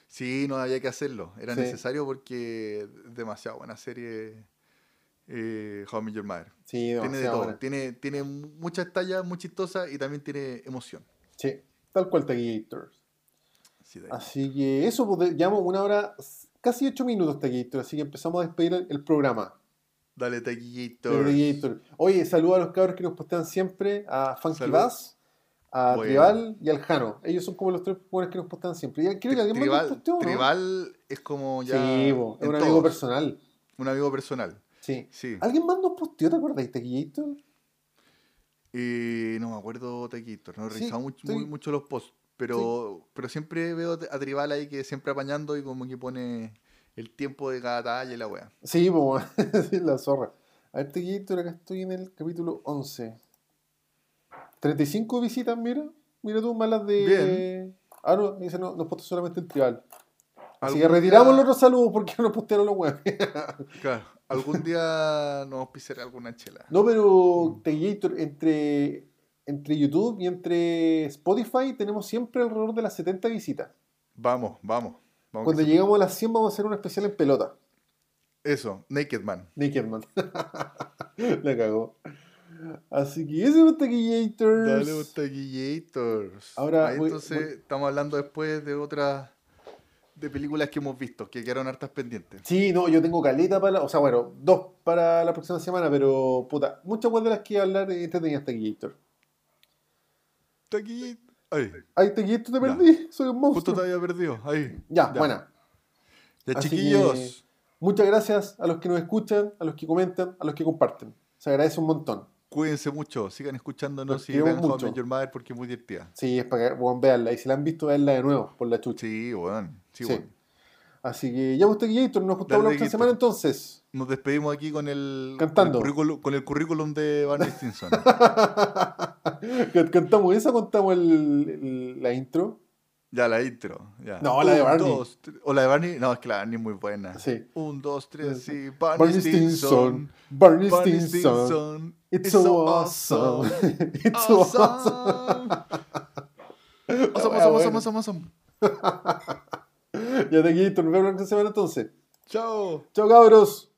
Sí, no había que hacerlo. Era Sí. necesario porque es demasiado buena serie. Eh, How I Met Your Mother. Sí, Tiene de todo. buena. Tiene, tiene muchas tallas muy chistosas y también tiene emoción. Sí, tal cual Taquillators. Sí, Así que eso, pues llevamos una hora, casi ocho minutos Taquillator, así que empezamos a despedir el, el programa. Dale, Taquillator. Taquillator. Oye, saludos a los cabros que nos postean siempre, a Funky. Bass, a. Tribal y al Jano. Ellos son como los tres buenos que nos postean siempre. Y creo que alguien más Tribal, posteó, ¿no? Tribal es como ya. Sí, es un amigo personal. Un amigo personal. Sí. Sí. ¿Alguien más nos posteó, te acuerdas, Taquillator? Eh, no me acuerdo Taquillator. No he Sí, revisado mucho, estoy- muy- mucho los posts. Pero, pero siempre veo a Tribal ahí que siempre apañando y como que pone el tiempo de cada talla y la wea. Sí, sí, la zorra. A ver, Taquillator, acá estoy en el capítulo 11. 35 visitas, mira. Mira tú, malas de... Bien. Ah, no, dice no, nos posteó solamente el Tribal. Así que retiramos día- los otros saludos porque no nos postearon los web. Claro, algún día nos pisará alguna chela. No, pero Taquillator, entre, entre YouTube y entre Spotify tenemos siempre alrededor de las 70 visitas. Vamos, vamos. vamos Cuando se- llegamos a las 100 vamos a hacer un especial en pelota. Eso, Naked Man. Naked Man. La cagó. Así que ese es Taquillators. Dale. Ahora Ahí voy- entonces voy- estamos hablando después de otras de películas que hemos visto, que quedaron hartas pendientes. Sí, no, yo tengo caleta para la, O sea, bueno, dos para la próxima semana, pero puta, muchas cosas de las que hablar entretenidas Taquillator. Taquillator. Ay, Ay, Taquillator te Ya. perdí, soy un justo monstruo. te había perdido. Ahí. Ya, buena. Ya, Así chiquillos. que- Muchas gracias a los que nos escuchan, a los que comentan, a los que comparten. Se agradece un montón. Cuídense mucho, sigan escuchándonos y vean mucho. Your Mother porque es muy divertida. Sí, es para que, bueno, veanla. Y si la han visto, veanla de nuevo, por la chucha. Sí, bueno, sí, Sí. bueno. Así que ya usted, Gator, nos juntamos la otra semana entonces. Nos despedimos aquí con el, Cantando. Con el, currículum, con el currículum de Barney Stinson. ¿Cantamos esa contamos el, el- la intro? Ya, la intro. Ya. No, la de Barney. dos, o la de Barney. No, es que la de Barney es muy buena. Sí. Un, dos, tres, Sí. sí. Barney, Barney Stinson. Barney Stinson. It's so awesome. It's so awesome. Awesome, awesome, Ah, awesome, bueno. awesome, awesome. Ya te Gator, nos vemos la otra semana entonces. Chao. Chao, cabros.